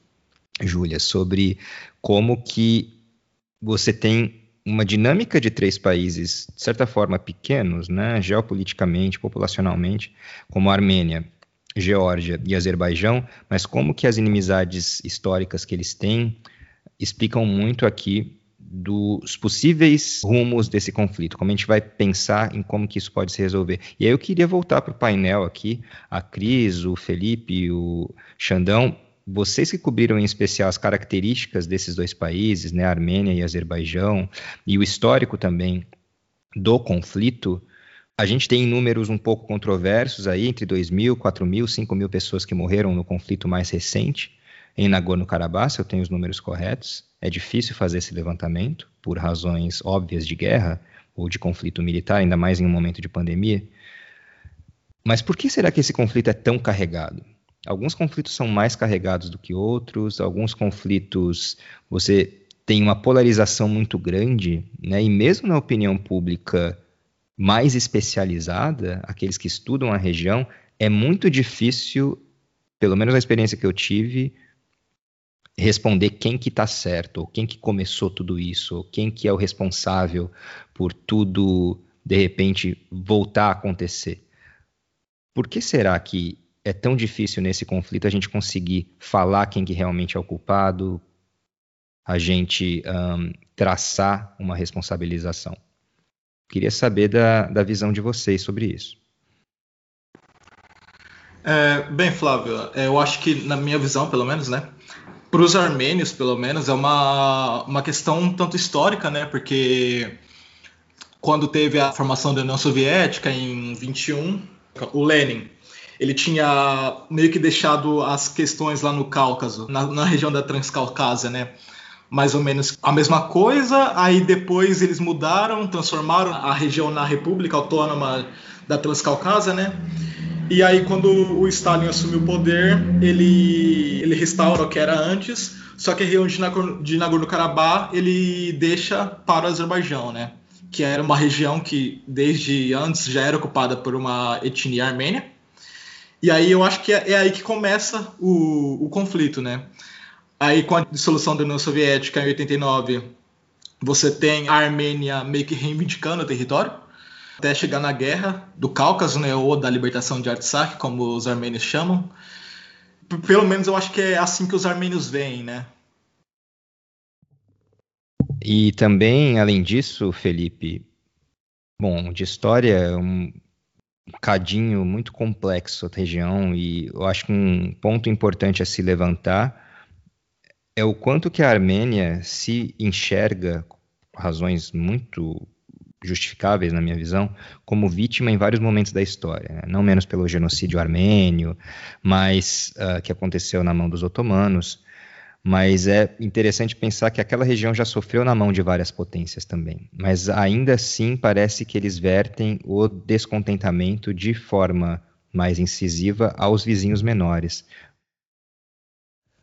Júlia, sobre como que você tem uma dinâmica de três países, de certa forma, pequenos, né, geopoliticamente, populacionalmente, como a Armênia, Geórgia e Azerbaijão, mas como que as inimizades históricas que eles têm explicam muito aqui dos possíveis rumos desse conflito, como a gente vai pensar em como que isso pode se resolver. E aí eu queria voltar para o painel aqui, a Cris, o Felipe, o Xandão, vocês que cobriram em especial as características desses dois países, né, Armênia e Azerbaijão, e o histórico também do conflito, a gente tem números um pouco controversos aí, entre 2 mil, 4 mil, 5 mil pessoas que morreram no conflito mais recente em Nagorno-Karabakh, se eu tenho os números corretos. É difícil fazer esse levantamento, por razões óbvias de guerra ou de conflito militar, ainda mais em um momento de pandemia. Mas por que será que esse conflito é tão carregado? Alguns conflitos são mais carregados do que outros, alguns conflitos você tem uma polarização muito grande, né? e mesmo na opinião pública mais especializada, aqueles que estudam a região, é muito difícil, pelo menos na experiência que eu tive, responder quem que está certo, ou quem que começou tudo isso, ou quem que é o responsável por tudo de repente voltar a acontecer. Por que será que é tão difícil nesse conflito a gente conseguir falar quem que realmente é o culpado, a gente um, traçar uma responsabilização? Queria saber da, da visão de vocês sobre isso. É, bem, Flávio, eu acho que na minha visão, pelo menos, né, para os armênios, pelo menos, é uma, uma questão um tanto histórica, né? Porque quando teve a formação da União Soviética em 21, o Lenin ele tinha meio que deixado as questões lá no Cáucaso, na, na região da Transcaucásia, né? Mais ou menos a mesma coisa. Aí depois eles mudaram, transformaram a região na República Autônoma da Transcaucásia, né? E aí, quando o Stalin assumiu o poder, ele, ele restaura o que era antes, só que a região de Nagorno-Karabakh ele deixa para o Azerbaijão, né? Que era uma região que desde antes já era ocupada por uma etnia armênia. E aí eu acho que é, é aí que começa o, o conflito, né? Aí com a dissolução da União Soviética em 89, você tem a Armênia meio que reivindicando o território até chegar na guerra do Cáucaso, né, ou da libertação de Artsakh, como os armênios chamam. Pelo menos eu acho que é assim que os armênios veem, né? E também, além disso, Felipe, bom, de história, um cadinho muito complexo a região e eu acho que um ponto importante a se levantar é o quanto que a Armênia se enxerga, razões muito justificáveis na minha visão, como vítima em vários momentos da história, né? não menos pelo genocídio armênio, mas uh, que aconteceu na mão dos otomanos, mas é interessante pensar que aquela região já sofreu na mão de várias potências também, mas ainda assim parece que eles vertem o descontentamento de forma mais incisiva aos vizinhos menores.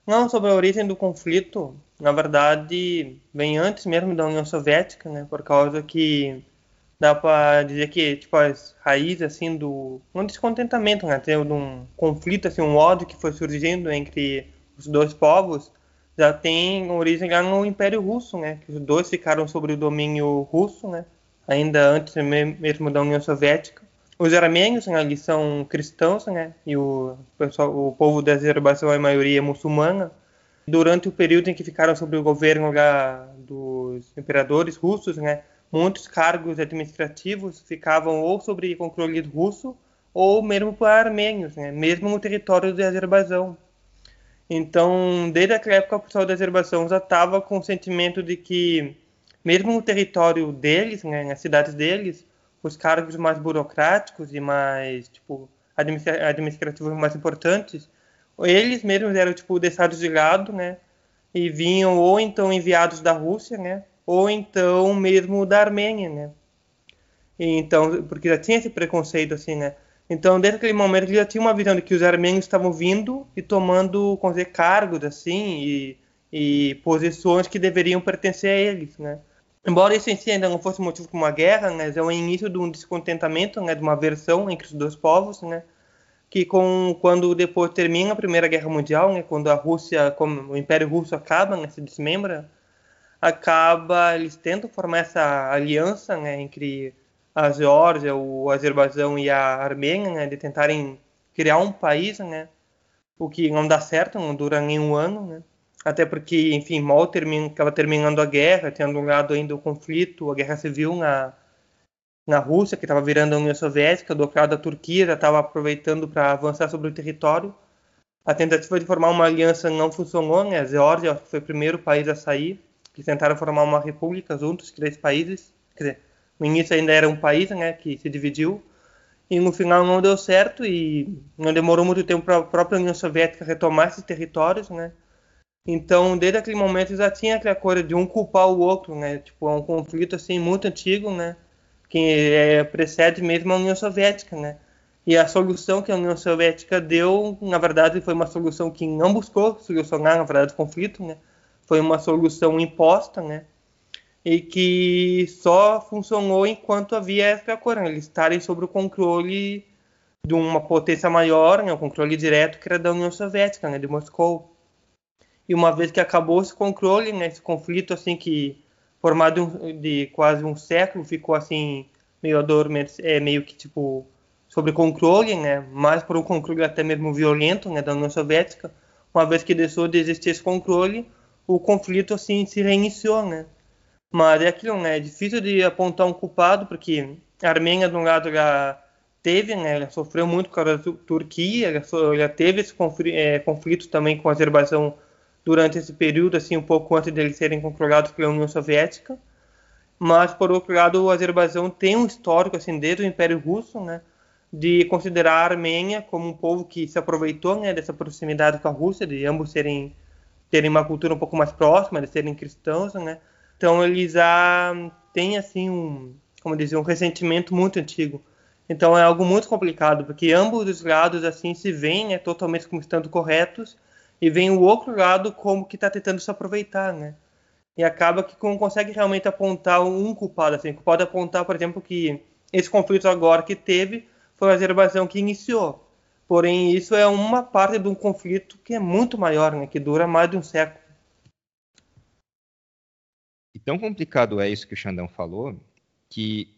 Não, sobre a origem do conflito, na verdade, vem antes mesmo da União Soviética, né? Por causa que dá para dizer que tipo as raízes assim do um descontentamento, né? Tem um conflito assim, um ódio que foi surgindo entre os dois povos, já tem origem lá no Império Russo, né? Que os dois ficaram sobre o domínio russo, né? Ainda antes mesmo da União Soviética. Os armênios, né, eles são cristãos, né? E o pessoal, o povo da Azerbaijão é maioria muçulmana durante o período em que ficaram sob o governo lá dos imperadores russos, né, muitos cargos administrativos ficavam ou sob controle russo ou mesmo para armênios, né, mesmo no território do Azerbaijão. Então, desde aquela época, o pessoal do Azerbaijão já estava com o sentimento de que, mesmo no território deles, né, nas cidades deles, os cargos mais burocráticos e mais tipo administrativos mais importantes eles mesmos eram tipo deixados de lado, né? E vinham ou então enviados da Rússia, né? Ou então mesmo da Armênia, né? E então, porque já tinha esse preconceito assim, né? Então, desde aquele momento, ele já tinha uma visão de que os armênios estavam vindo e tomando, dizer, cargos, assim, e, e posições que deveriam pertencer a eles, né? Embora isso em si ainda não fosse motivo para uma guerra, né? É o início de um descontentamento, né? De uma aversão entre os dois povos, né? que com quando depois termina a Primeira Guerra Mundial, né, quando a Rússia, como o Império Russo acaba, né, se desmembra, acaba eles tentam formar essa aliança, né, entre a Geórgia, o Azerbaijão e a Armênia, né, de tentarem criar um país, né, o que não dá certo, não dura nem um ano, né, até porque, enfim, mal termina, acaba terminando a guerra, tendo um lado ainda o conflito, a guerra civil na na Rússia, que estava virando a União Soviética, do outro lado a Turquia já estava aproveitando para avançar sobre o território. A tentativa de formar uma aliança não funcionou, né? A Geórgia foi o primeiro país a sair, que tentaram formar uma república juntos, três países. Quer dizer, no início ainda era um país, né, que se dividiu. E no final não deu certo e não demorou muito tempo para a própria União Soviética retomar esses territórios, né? Então, desde aquele momento já tinha aquela coisa de um culpar o outro, né? Tipo, é um conflito assim muito antigo, né? que é, precede mesmo a União Soviética, né? E a solução que a União Soviética deu, na verdade, foi uma solução que não buscou solucionar, na verdade, o conflito, né? Foi uma solução imposta, né? E que só funcionou enquanto havia né? eles estarem sob o controle de uma potência maior, né? O controle direto que era da União Soviética, né? De Moscou. E uma vez que acabou esse controle, né? Esse conflito, assim, que formado de quase um século, ficou assim meio adormecido, é meio que tipo sobre controle, né? Mais por um controle até mesmo violento, né, da União Soviética. Uma vez que deixou de existir esse controle, o conflito assim se reiniciou, né? Mas é aquilo, né? É difícil de apontar um culpado, porque a Armênia, de um lado, já teve, né? Ela sofreu muito com a Turquia, ela, já teve esse conflito, é, conflito também com a Azerbaijão durante esse período, assim, um pouco antes deles serem controlados pela União Soviética. Mas, por outro lado, o Azerbaijão tem um histórico, assim, desde o Império Russo, né, de considerar a Armênia como um povo que se aproveitou, né, dessa proximidade com a Rússia, de ambos serem terem uma cultura um pouco mais próxima, de serem cristãos, né. Então, eles já têm, assim, um, como dizer, um ressentimento muito antigo. Então, é algo muito complicado, porque ambos os lados, assim, se veem, né, totalmente como estando corretos, e vem o outro lado como que está tentando se aproveitar, né? E acaba que não consegue realmente apontar um culpado, assim, pode apontar, por exemplo, que esse conflito agora que teve foi a Azerbaijão que iniciou. Porém, isso é uma parte de um conflito que é muito maior, né? Que dura mais de um século. E tão complicado é isso que o Xandão falou, que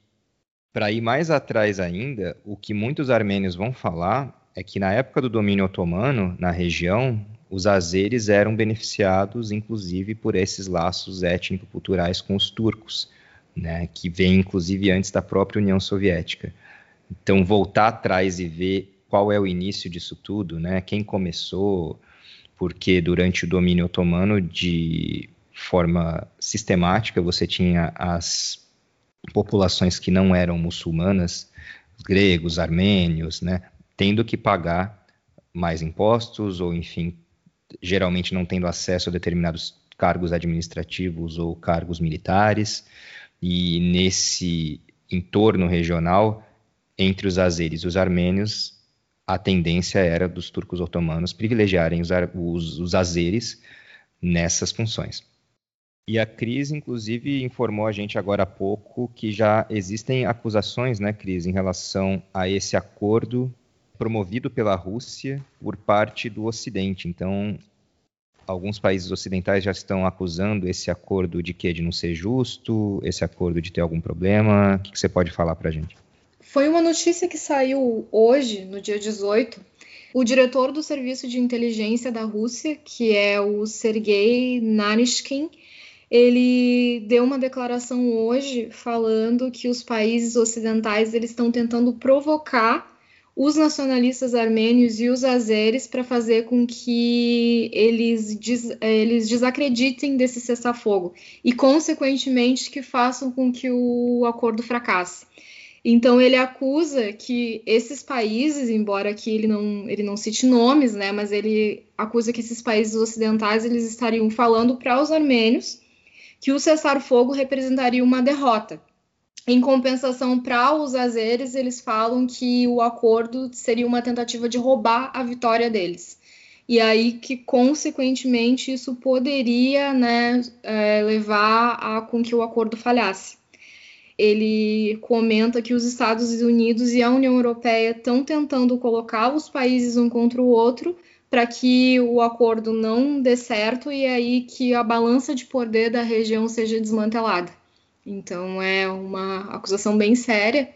Para ir mais atrás ainda, o que muitos armênios vão falar é que na época do domínio otomano na região, os azeres eram beneficiados, inclusive, por esses laços étnico-culturais com os turcos, né, que vem inclusive antes da própria União Soviética. Então, voltar atrás e ver qual é o início disso tudo, né, quem começou, porque durante o domínio otomano, de forma sistemática, você tinha as populações que não eram muçulmanas, gregos, armênios, né, tendo que pagar mais impostos ou, enfim, geralmente não tendo acesso a determinados cargos administrativos ou cargos militares, e nesse entorno regional, entre os azeres e os armênios, a tendência era dos turcos otomanos privilegiarem os, os, os azeres nessas funções. E a Cris, inclusive, informou a gente agora há pouco que já existem acusações, né, Cris, em relação a esse acordo promovido pela Rússia por parte do Ocidente. Então, alguns países ocidentais já estão acusando esse acordo de que de não ser justo, esse acordo de ter algum problema. O que, você pode falar para a gente? Foi uma notícia que saiu hoje, no dia 18. O diretor do Serviço de Inteligência da Rússia, que é o Sergei Narishkin, ele deu uma declaração hoje falando que os países ocidentais eles estão tentando provocar os nacionalistas armênios e os azeres para fazer com que eles, des, eles desacreditem desse cessar-fogo e, consequentemente, que façam com que o acordo fracasse. Então ele acusa que esses países, embora aqui ele não, ele não cite nomes, né, mas ele acusa que esses países ocidentais eles estariam falando para os armênios que o cessar-fogo representaria uma derrota em compensação, para os azeres, eles falam que o acordo seria uma tentativa de roubar a vitória deles. E aí que, consequentemente, isso poderia né, é, levar a com que o acordo falhasse. Ele comenta que os Estados Unidos e a União Europeia estão tentando colocar os países um contra o outro para que o acordo não dê certo e aí que a balança de poder da região seja desmantelada. Então é uma acusação bem séria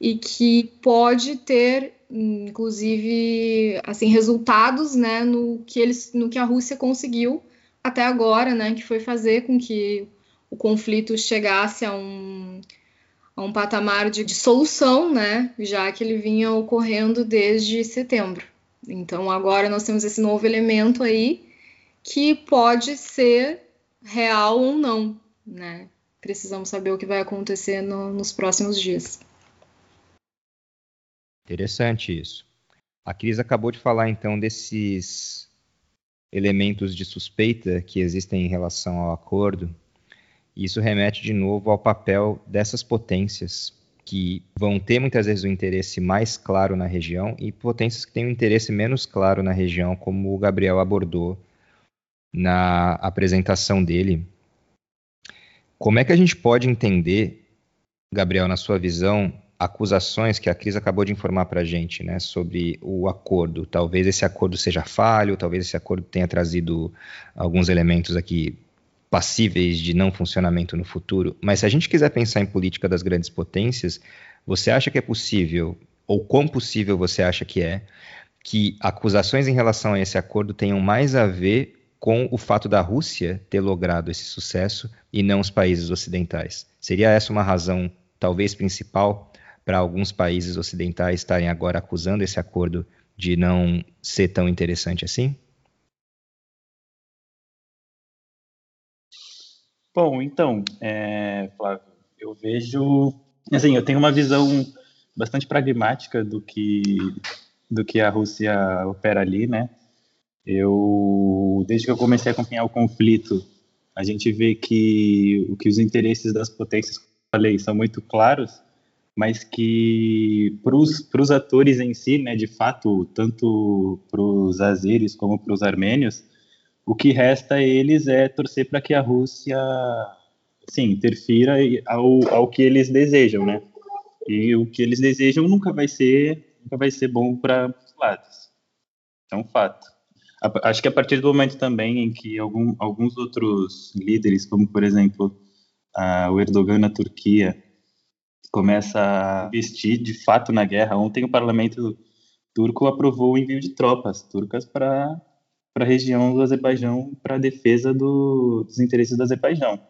e que pode ter, inclusive, assim, resultados, né, no que eles, no que a Rússia conseguiu até agora, né, que foi fazer com que o conflito chegasse a um, a um patamar de, de solução, né, já que ele vinha ocorrendo desde setembro. Então agora nós temos esse novo elemento aí que pode ser real ou não, né? precisamos saber o que vai acontecer no, nos próximos dias. Interessante isso. A Cris acabou de falar então desses elementos de suspeita que existem em relação ao acordo. Isso remete de novo ao papel dessas potências que vão ter muitas vezes um interesse mais claro na região e potências que têm um interesse menos claro na região, como o Gabriel abordou na apresentação dele como é que a gente pode entender, Gabriel, na sua visão, acusações que a Cris acabou de informar para a gente, né, sobre o acordo? Talvez esse acordo seja falho, talvez esse acordo tenha trazido alguns elementos aqui passíveis de não funcionamento no futuro. Mas se a gente quiser pensar em política das grandes potências, você acha que é possível, ou quão possível você acha que é, que acusações em relação a esse acordo tenham mais a ver com o fato da Rússia ter logrado esse sucesso e não os países ocidentais. Seria essa uma razão, talvez principal, para alguns países ocidentais estarem agora acusando esse acordo de não ser tão interessante assim? Bom, então, é, Flávio, eu vejo, assim, eu tenho uma visão bastante pragmática do que do que a Rússia opera ali, né? Eu, desde que eu comecei a acompanhar o conflito, a gente vê que o que os interesses das potências, como eu falei, são muito claros, mas que para os atores em si, né, de fato, tanto para os azeres como para os armênios, o que resta a eles é torcer para que a Rússia, sim, interfira ao, ao que eles desejam, né? E o que eles desejam nunca vai ser, nunca vai ser bom para os lados. É um fato. Acho que a partir do momento também em que algum, alguns outros líderes, como por exemplo o Erdogan na Turquia, começa a investir de fato na guerra. Ontem o parlamento turco aprovou o envio de tropas turcas para para a região do Azerbaijão para a defesa do, dos interesses do Azerbaijão.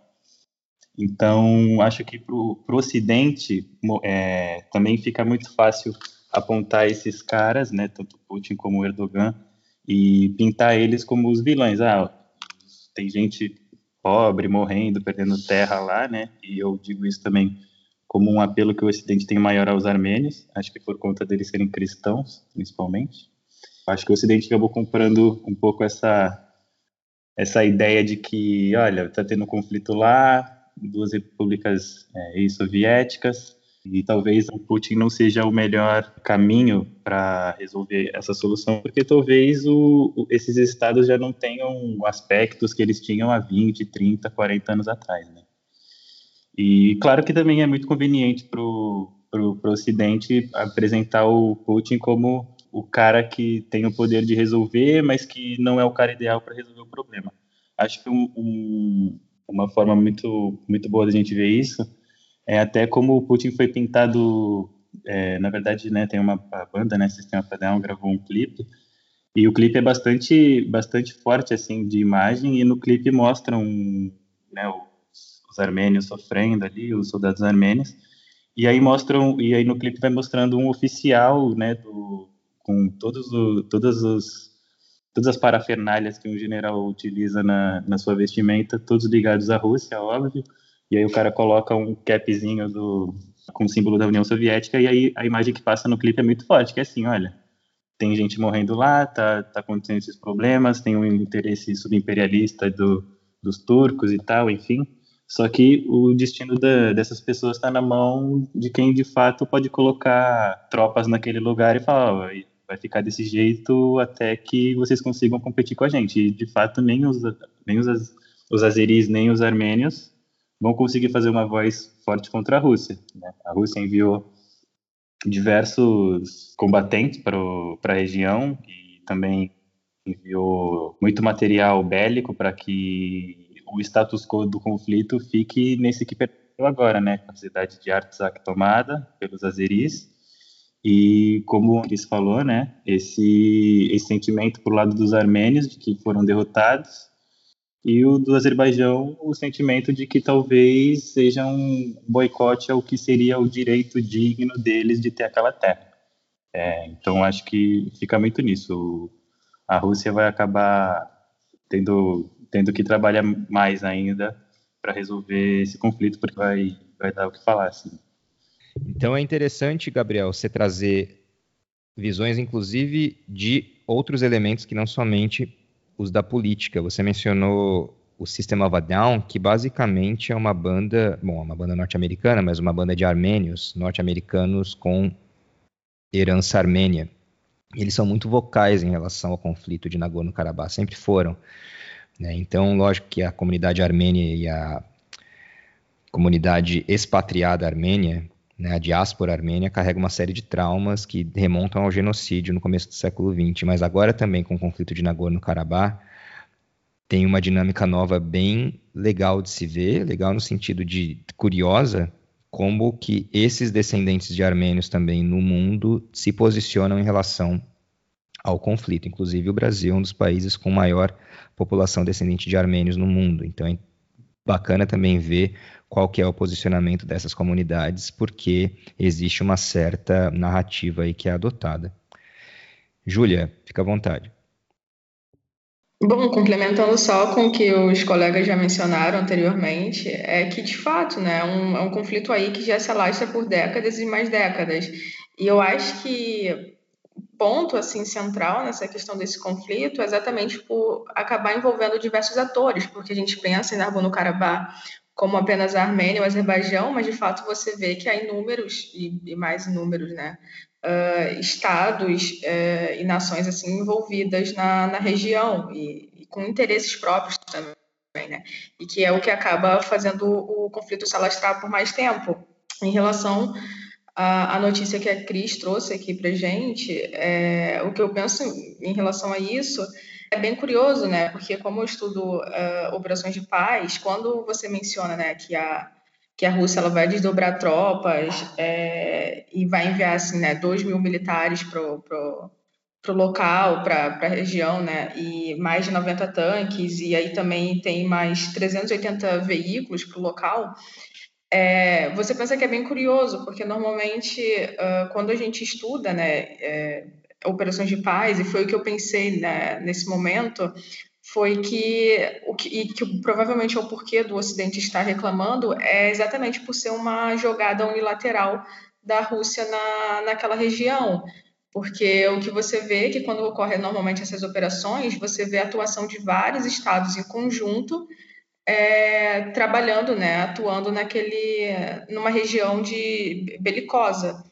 Então, acho que para o Ocidente é, também fica muito fácil apontar esses caras, né, tanto Putin como Erdogan, e pintar eles como os vilões. Ah, tem gente pobre morrendo, perdendo terra lá, né? E eu digo isso também como um apelo que o Ocidente tem maior aos armênios, acho que por conta deles serem cristãos, principalmente. Acho que o Ocidente acabou comprando um pouco essa essa ideia de que, olha, está tendo um conflito lá, duas repúblicas é, ex-soviéticas, e talvez o Putin não seja o melhor caminho para resolver essa solução, porque talvez o, esses estados já não tenham aspectos que eles tinham há 20, 30, 40 anos atrás. Né? E claro que também é muito conveniente para o Ocidente apresentar o Putin como o cara que tem o poder de resolver, mas que não é o cara ideal para resolver o problema. Acho que um, um, uma forma muito, muito boa da gente ver isso é até como o Putin foi pintado. É, na verdade, né, tem uma banda, né, Sistema Federal, gravou um clipe e o clipe é bastante, bastante forte assim de imagem e no clipe mostram né, os, os armênios sofrendo ali, os soldados armênios. E aí mostram, e aí no clipe vai mostrando um oficial, né, do, com todos o, todos os, todas as parafernálias que um general utiliza na, na sua vestimenta, todos ligados à Rússia, óbvio. E aí o cara coloca um capzinho do, com o símbolo da União Soviética, e aí a imagem que passa no clipe é muito forte, que é assim, olha, tem gente morrendo lá, tá, tá acontecendo esses problemas, tem um interesse subimperialista do, dos turcos e tal, enfim. Só que o destino da, dessas pessoas está na mão de quem de fato pode colocar tropas naquele lugar e falar, vai ficar desse jeito até que vocês consigam competir com a gente. E, de fato, nem os, nem os, os azeris, nem os armênios vão conseguir fazer uma voz forte contra a Rússia. Né? A Rússia enviou diversos combatentes para a região e também enviou muito material bélico para que o status quo do conflito fique nesse que perdeu agora, né? A cidade de Artsakh tomada pelos azeris e como o Cris falou, né, esse, esse sentimento por lado dos armênios de que foram derrotados e o do Azerbaijão o sentimento de que talvez seja um boicote ao que seria o direito digno deles de ter aquela terra. É, então acho que fica muito nisso. A Rússia vai acabar tendo tendo que trabalhar mais ainda para resolver esse conflito porque vai vai dar o que falar assim. Então é interessante, Gabriel, você trazer visões, inclusive, de outros elementos que não somente os da política. Você mencionou o System of a Down, que basicamente é uma banda, bom, é uma banda norte-americana, mas uma banda de armênios norte-americanos com herança armênia. Eles são muito vocais em relação ao conflito de Nagorno-Karabakh, sempre foram. Né? Então, lógico que a comunidade armênia e a comunidade expatriada armênia né, a diáspora armênia carrega uma série de traumas que remontam ao genocídio no começo do século XX, mas agora também com o conflito de Nagorno-Karabakh tem uma dinâmica nova bem legal de se ver, legal no sentido de curiosa, como que esses descendentes de armênios também no mundo se posicionam em relação ao conflito. Inclusive o Brasil é um dos países com maior população descendente de armênios no mundo. Então é bacana também ver qual que é o posicionamento dessas comunidades, porque existe uma certa narrativa aí que é adotada. Júlia, fica à vontade. Bom, complementando só com o que os colegas já mencionaram anteriormente, é que de fato, né, é um, é um conflito aí que já se alastra por décadas e mais décadas. E eu acho que ponto assim central nessa questão desse conflito é exatamente por acabar envolvendo diversos atores, porque a gente pensa em Nagorno-Karabakh como apenas a Armênia ou Azerbaijão, mas de fato você vê que há inúmeros e, e mais inúmeros, né, uh, estados uh, e nações assim envolvidas na, na região e, e, com interesses próprios também, né, e que é o que acaba fazendo o conflito se alastrar por mais tempo. Em relação à, à notícia que a Cris trouxe aqui para gente, é, o que eu penso em relação a isso é bem curioso, né? Porque como eu estudo uh, operações de paz, quando você menciona, né, que a que a Rússia ela vai desdobrar tropas é, e vai enviar assim, né, 2 mil militares para o local, para a região, né, e mais de 90 tanques, e aí também tem mais 380 veículos para o local. É, você pensa que é bem curioso, porque normalmente uh, quando a gente estuda né, é, operações de paz, e foi o que eu pensei né, nesse momento, foi que o que, e que provavelmente é o porquê do Ocidente estar reclamando é exatamente por ser uma jogada unilateral da Rússia na, naquela região. Porque o que você vê é que quando ocorrem normalmente essas operações, você vê a atuação de vários estados em conjunto é, trabalhando, né, atuando naquele, numa região de belicosa.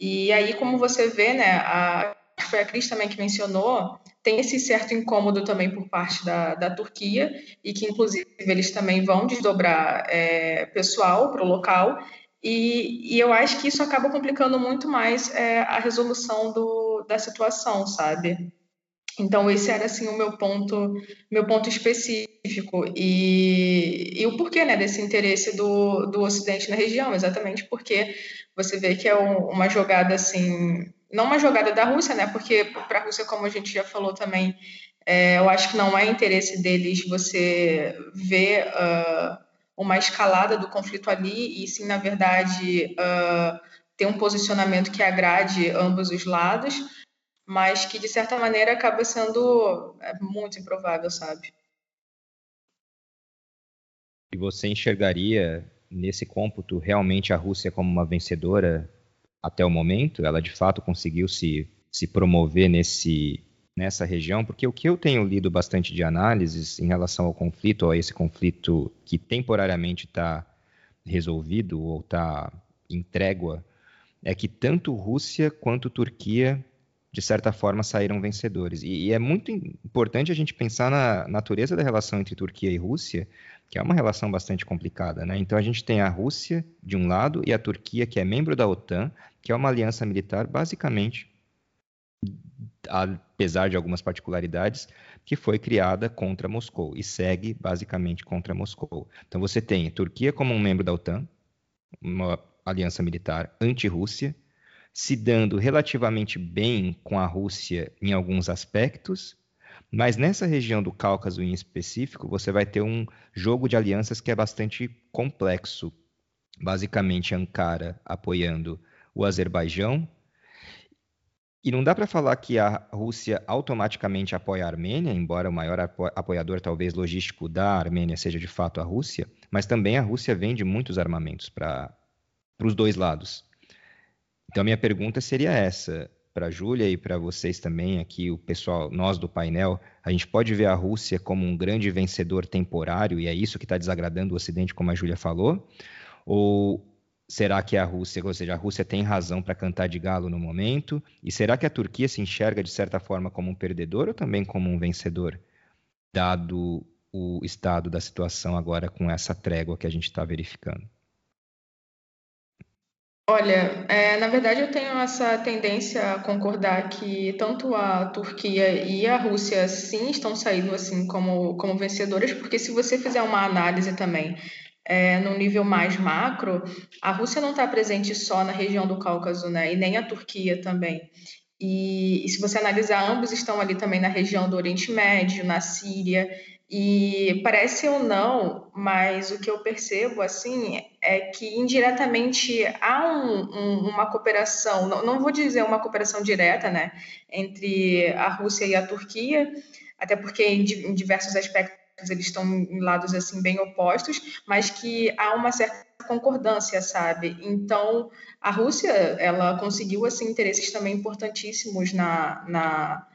E aí, como você vê, né, a, foi a Cris também que mencionou, tem esse certo incômodo também por parte da, da Turquia, e que, inclusive, eles também vão desdobrar é, pessoal para o local, e, e, eu acho que isso acaba complicando muito mais é, a resolução do, da situação, sabe? Então, esse era, assim, o meu ponto, meu ponto específico. E, e o porquê, né, desse interesse do, do Ocidente na região, exatamente porque você vê que é um, uma jogada, assim, não uma jogada da Rússia, né? Porque para a Rússia, como a gente já falou também, é, eu acho que não é interesse deles você ver uh, uma escalada do conflito ali, e sim, na verdade, uh, ter um posicionamento que agrade ambos os lados, mas que, de certa maneira, acaba sendo é, muito improvável, sabe? E você enxergaria nesse cômputo realmente a Rússia como uma vencedora até o momento, ela de fato conseguiu se, se promover nesse, nessa região, porque o que eu tenho lido bastante de análises em relação ao conflito, a esse conflito que temporariamente está resolvido ou está em trégua, é que tanto Rússia quanto Turquia, de certa forma, saíram vencedores. E, e é muito importante a gente pensar na natureza da relação entre Turquia e Rússia, que é uma relação bastante complicada, né? Então a gente tem a Rússia de um lado e a Turquia, que é membro da OTAN, que é uma aliança militar basicamente, apesar de algumas particularidades, que foi criada contra Moscou e segue basicamente contra Moscou. Então você tem Turquia como um membro da OTAN, uma aliança militar anti-Rússia, se dando relativamente bem com a Rússia em alguns aspectos, mas nessa região do Cáucaso em específico, você vai ter um jogo de alianças que é bastante complexo. Basicamente, Ankara apoiando o Azerbaijão. E não dá para falar que a Rússia automaticamente apoia a Armênia, embora o maior apoiador, talvez logístico da Armênia, seja de fato a Rússia, mas também a Rússia vende muitos armamentos para os dois lados. Então, minha pergunta seria essa: para a Júlia e para vocês também, aqui, o pessoal, nós do painel, a gente pode ver a Rússia como um grande vencedor temporário, e é isso que está desagradando o Ocidente, como a Júlia falou? Ou será que a Rússia, ou seja, a Rússia tem razão para cantar de galo no momento? E será que a Turquia se enxerga, de certa forma, como um perdedor ou também como um vencedor, dado o estado da situação agora com essa trégua que a gente está verificando? Olha, é, na verdade eu tenho essa tendência a concordar que tanto a Turquia e a Rússia sim estão saindo assim como, como vencedoras, porque se você fizer uma análise também é, no nível mais macro, a Rússia não está presente só na região do Cáucaso, né? E nem a Turquia também. E, e se você analisar, ambos estão ali também na região do Oriente Médio, na Síria. E parece ou não, mas o que eu percebo assim é que indiretamente há um, um, uma cooperação, não, não, vou dizer uma cooperação direta, né, entre a Rússia e a Turquia, até porque em, em diversos aspectos eles estão em lados assim bem opostos, mas que há uma certa concordância, sabe? Então a Rússia ela conseguiu assim interesses também importantíssimos na, na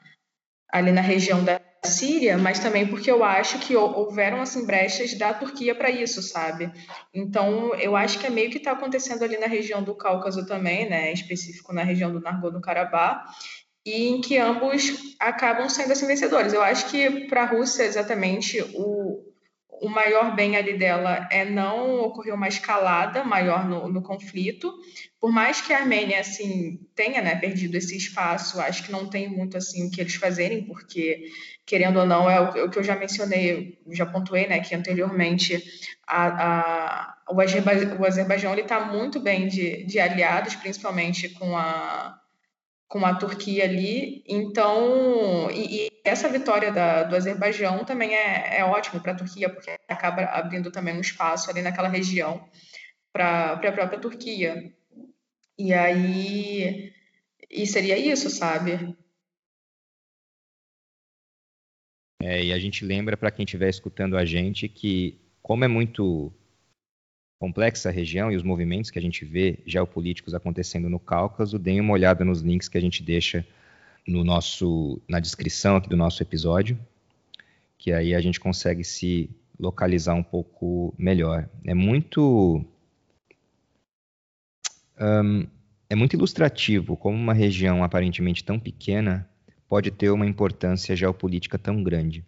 ali na região da Síria, mas também porque eu acho que houveram assim brechas da Turquia para isso, sabe? Então, eu acho que é meio que está acontecendo ali na região do Cáucaso também, né, em específico na região do Nagorno-Karabakh, e em que ambos acabam sendo assim vencedores. Eu acho que para a Rússia exatamente o o maior bem ali dela é não ocorrer uma escalada maior no, no, conflito. Por mais que a Armênia assim tenha né, perdido esse espaço, acho que não tem muito assim o que eles fazerem, porque querendo ou não, é o, que eu já mencionei, já pontuei, né, que anteriormente a, a, o, o Azerbaijão está muito bem de, de aliados, principalmente com a, com a Turquia ali. Então, e, e essa vitória da, do Azerbaijão também é, é ótimo para a Turquia, porque acaba abrindo também um espaço ali naquela região para a própria Turquia. E aí, e seria isso, sabe? É, e a gente lembra para quem estiver escutando a gente que, como é muito complexa a região e os movimentos que a gente vê geopolíticos acontecendo no Cáucaso, deem uma olhada nos links que a gente deixa no nosso, na descrição aqui do nosso episódio, que aí a gente consegue se localizar um pouco melhor. É muito é muito ilustrativo como uma região aparentemente tão pequena pode ter uma importância geopolítica tão grande.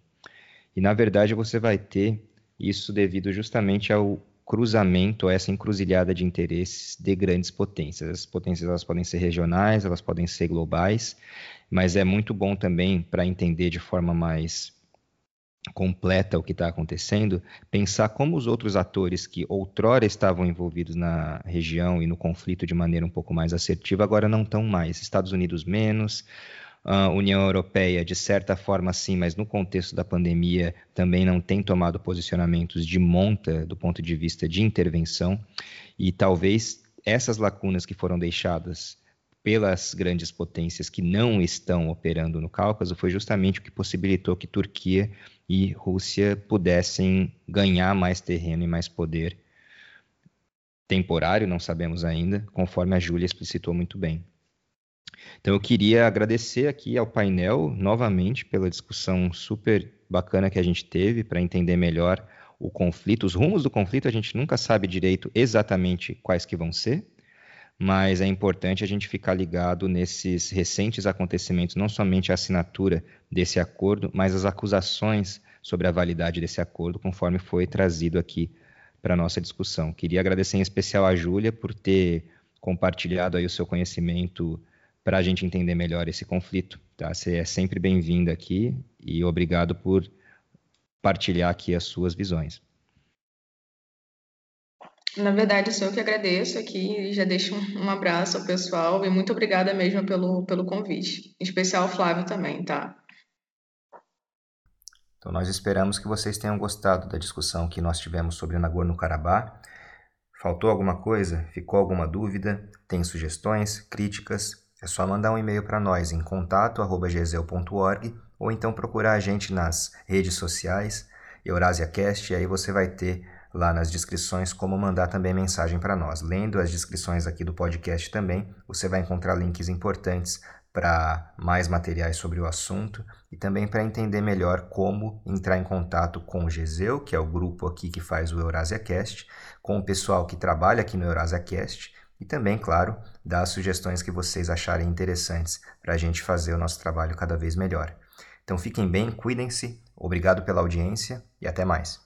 E na verdade você vai ter isso devido justamente ao cruzamento, essa encruzilhada de interesses de grandes potências. As potências elas podem ser regionais, elas podem ser globais, mas é muito bom também para entender de forma mais completa o que está acontecendo, pensar como os outros atores que outrora estavam envolvidos na região e no conflito de maneira um pouco mais assertiva agora não estão mais. Estados Unidos menos, a União Europeia, de certa forma, sim, mas no contexto da pandemia também não tem tomado posicionamentos de monta do ponto de vista de intervenção, e talvez essas lacunas que foram deixadas pelas grandes potências que não estão operando no Cáucaso foi justamente o que possibilitou que Turquia e Rússia pudessem ganhar mais terreno e mais poder temporário, não sabemos ainda, conforme a Júlia explicitou muito bem. Então eu queria agradecer aqui ao painel novamente pela discussão super bacana que a gente teve para entender melhor o conflito, os rumos do conflito, a gente nunca sabe direito exatamente quais que vão ser, mas é importante a gente ficar ligado nesses recentes acontecimentos, não somente a assinatura desse acordo, mas as acusações sobre a validade desse acordo, conforme foi trazido aqui para nossa discussão. Queria agradecer em especial a Júlia por ter compartilhado aí o seu conhecimento para a gente entender melhor esse conflito. Tá? Você é sempre bem-vindo aqui e obrigado por partilhar aqui as suas visões. Na verdade, sou eu que agradeço aqui e já deixo um abraço ao pessoal e muito obrigada mesmo pelo, pelo convite. Em especial ao Flávio também, tá? Então nós esperamos que vocês tenham gostado da discussão que nós tivemos sobre Nagorno-Karabakh. Faltou alguma coisa? Ficou alguma dúvida? Tem sugestões, críticas? É só mandar um e-mail para nós em contato@gesel.org ou então procurar a gente nas redes sociais, EurásiaCast, e aí você vai ter lá nas descrições como mandar também mensagem para nós. Lendo as descrições aqui do podcast também, você vai encontrar links importantes para mais materiais sobre o assunto e também para entender melhor como entrar em contato com o Gesel, que é o grupo aqui que faz o EurásiaCast, com o pessoal que trabalha aqui no EurásiaCast e também, claro, dar sugestões que vocês acharem interessantes para a gente fazer o nosso trabalho cada vez melhor. Então fiquem bem, cuidem-se, obrigado pela audiência e até mais.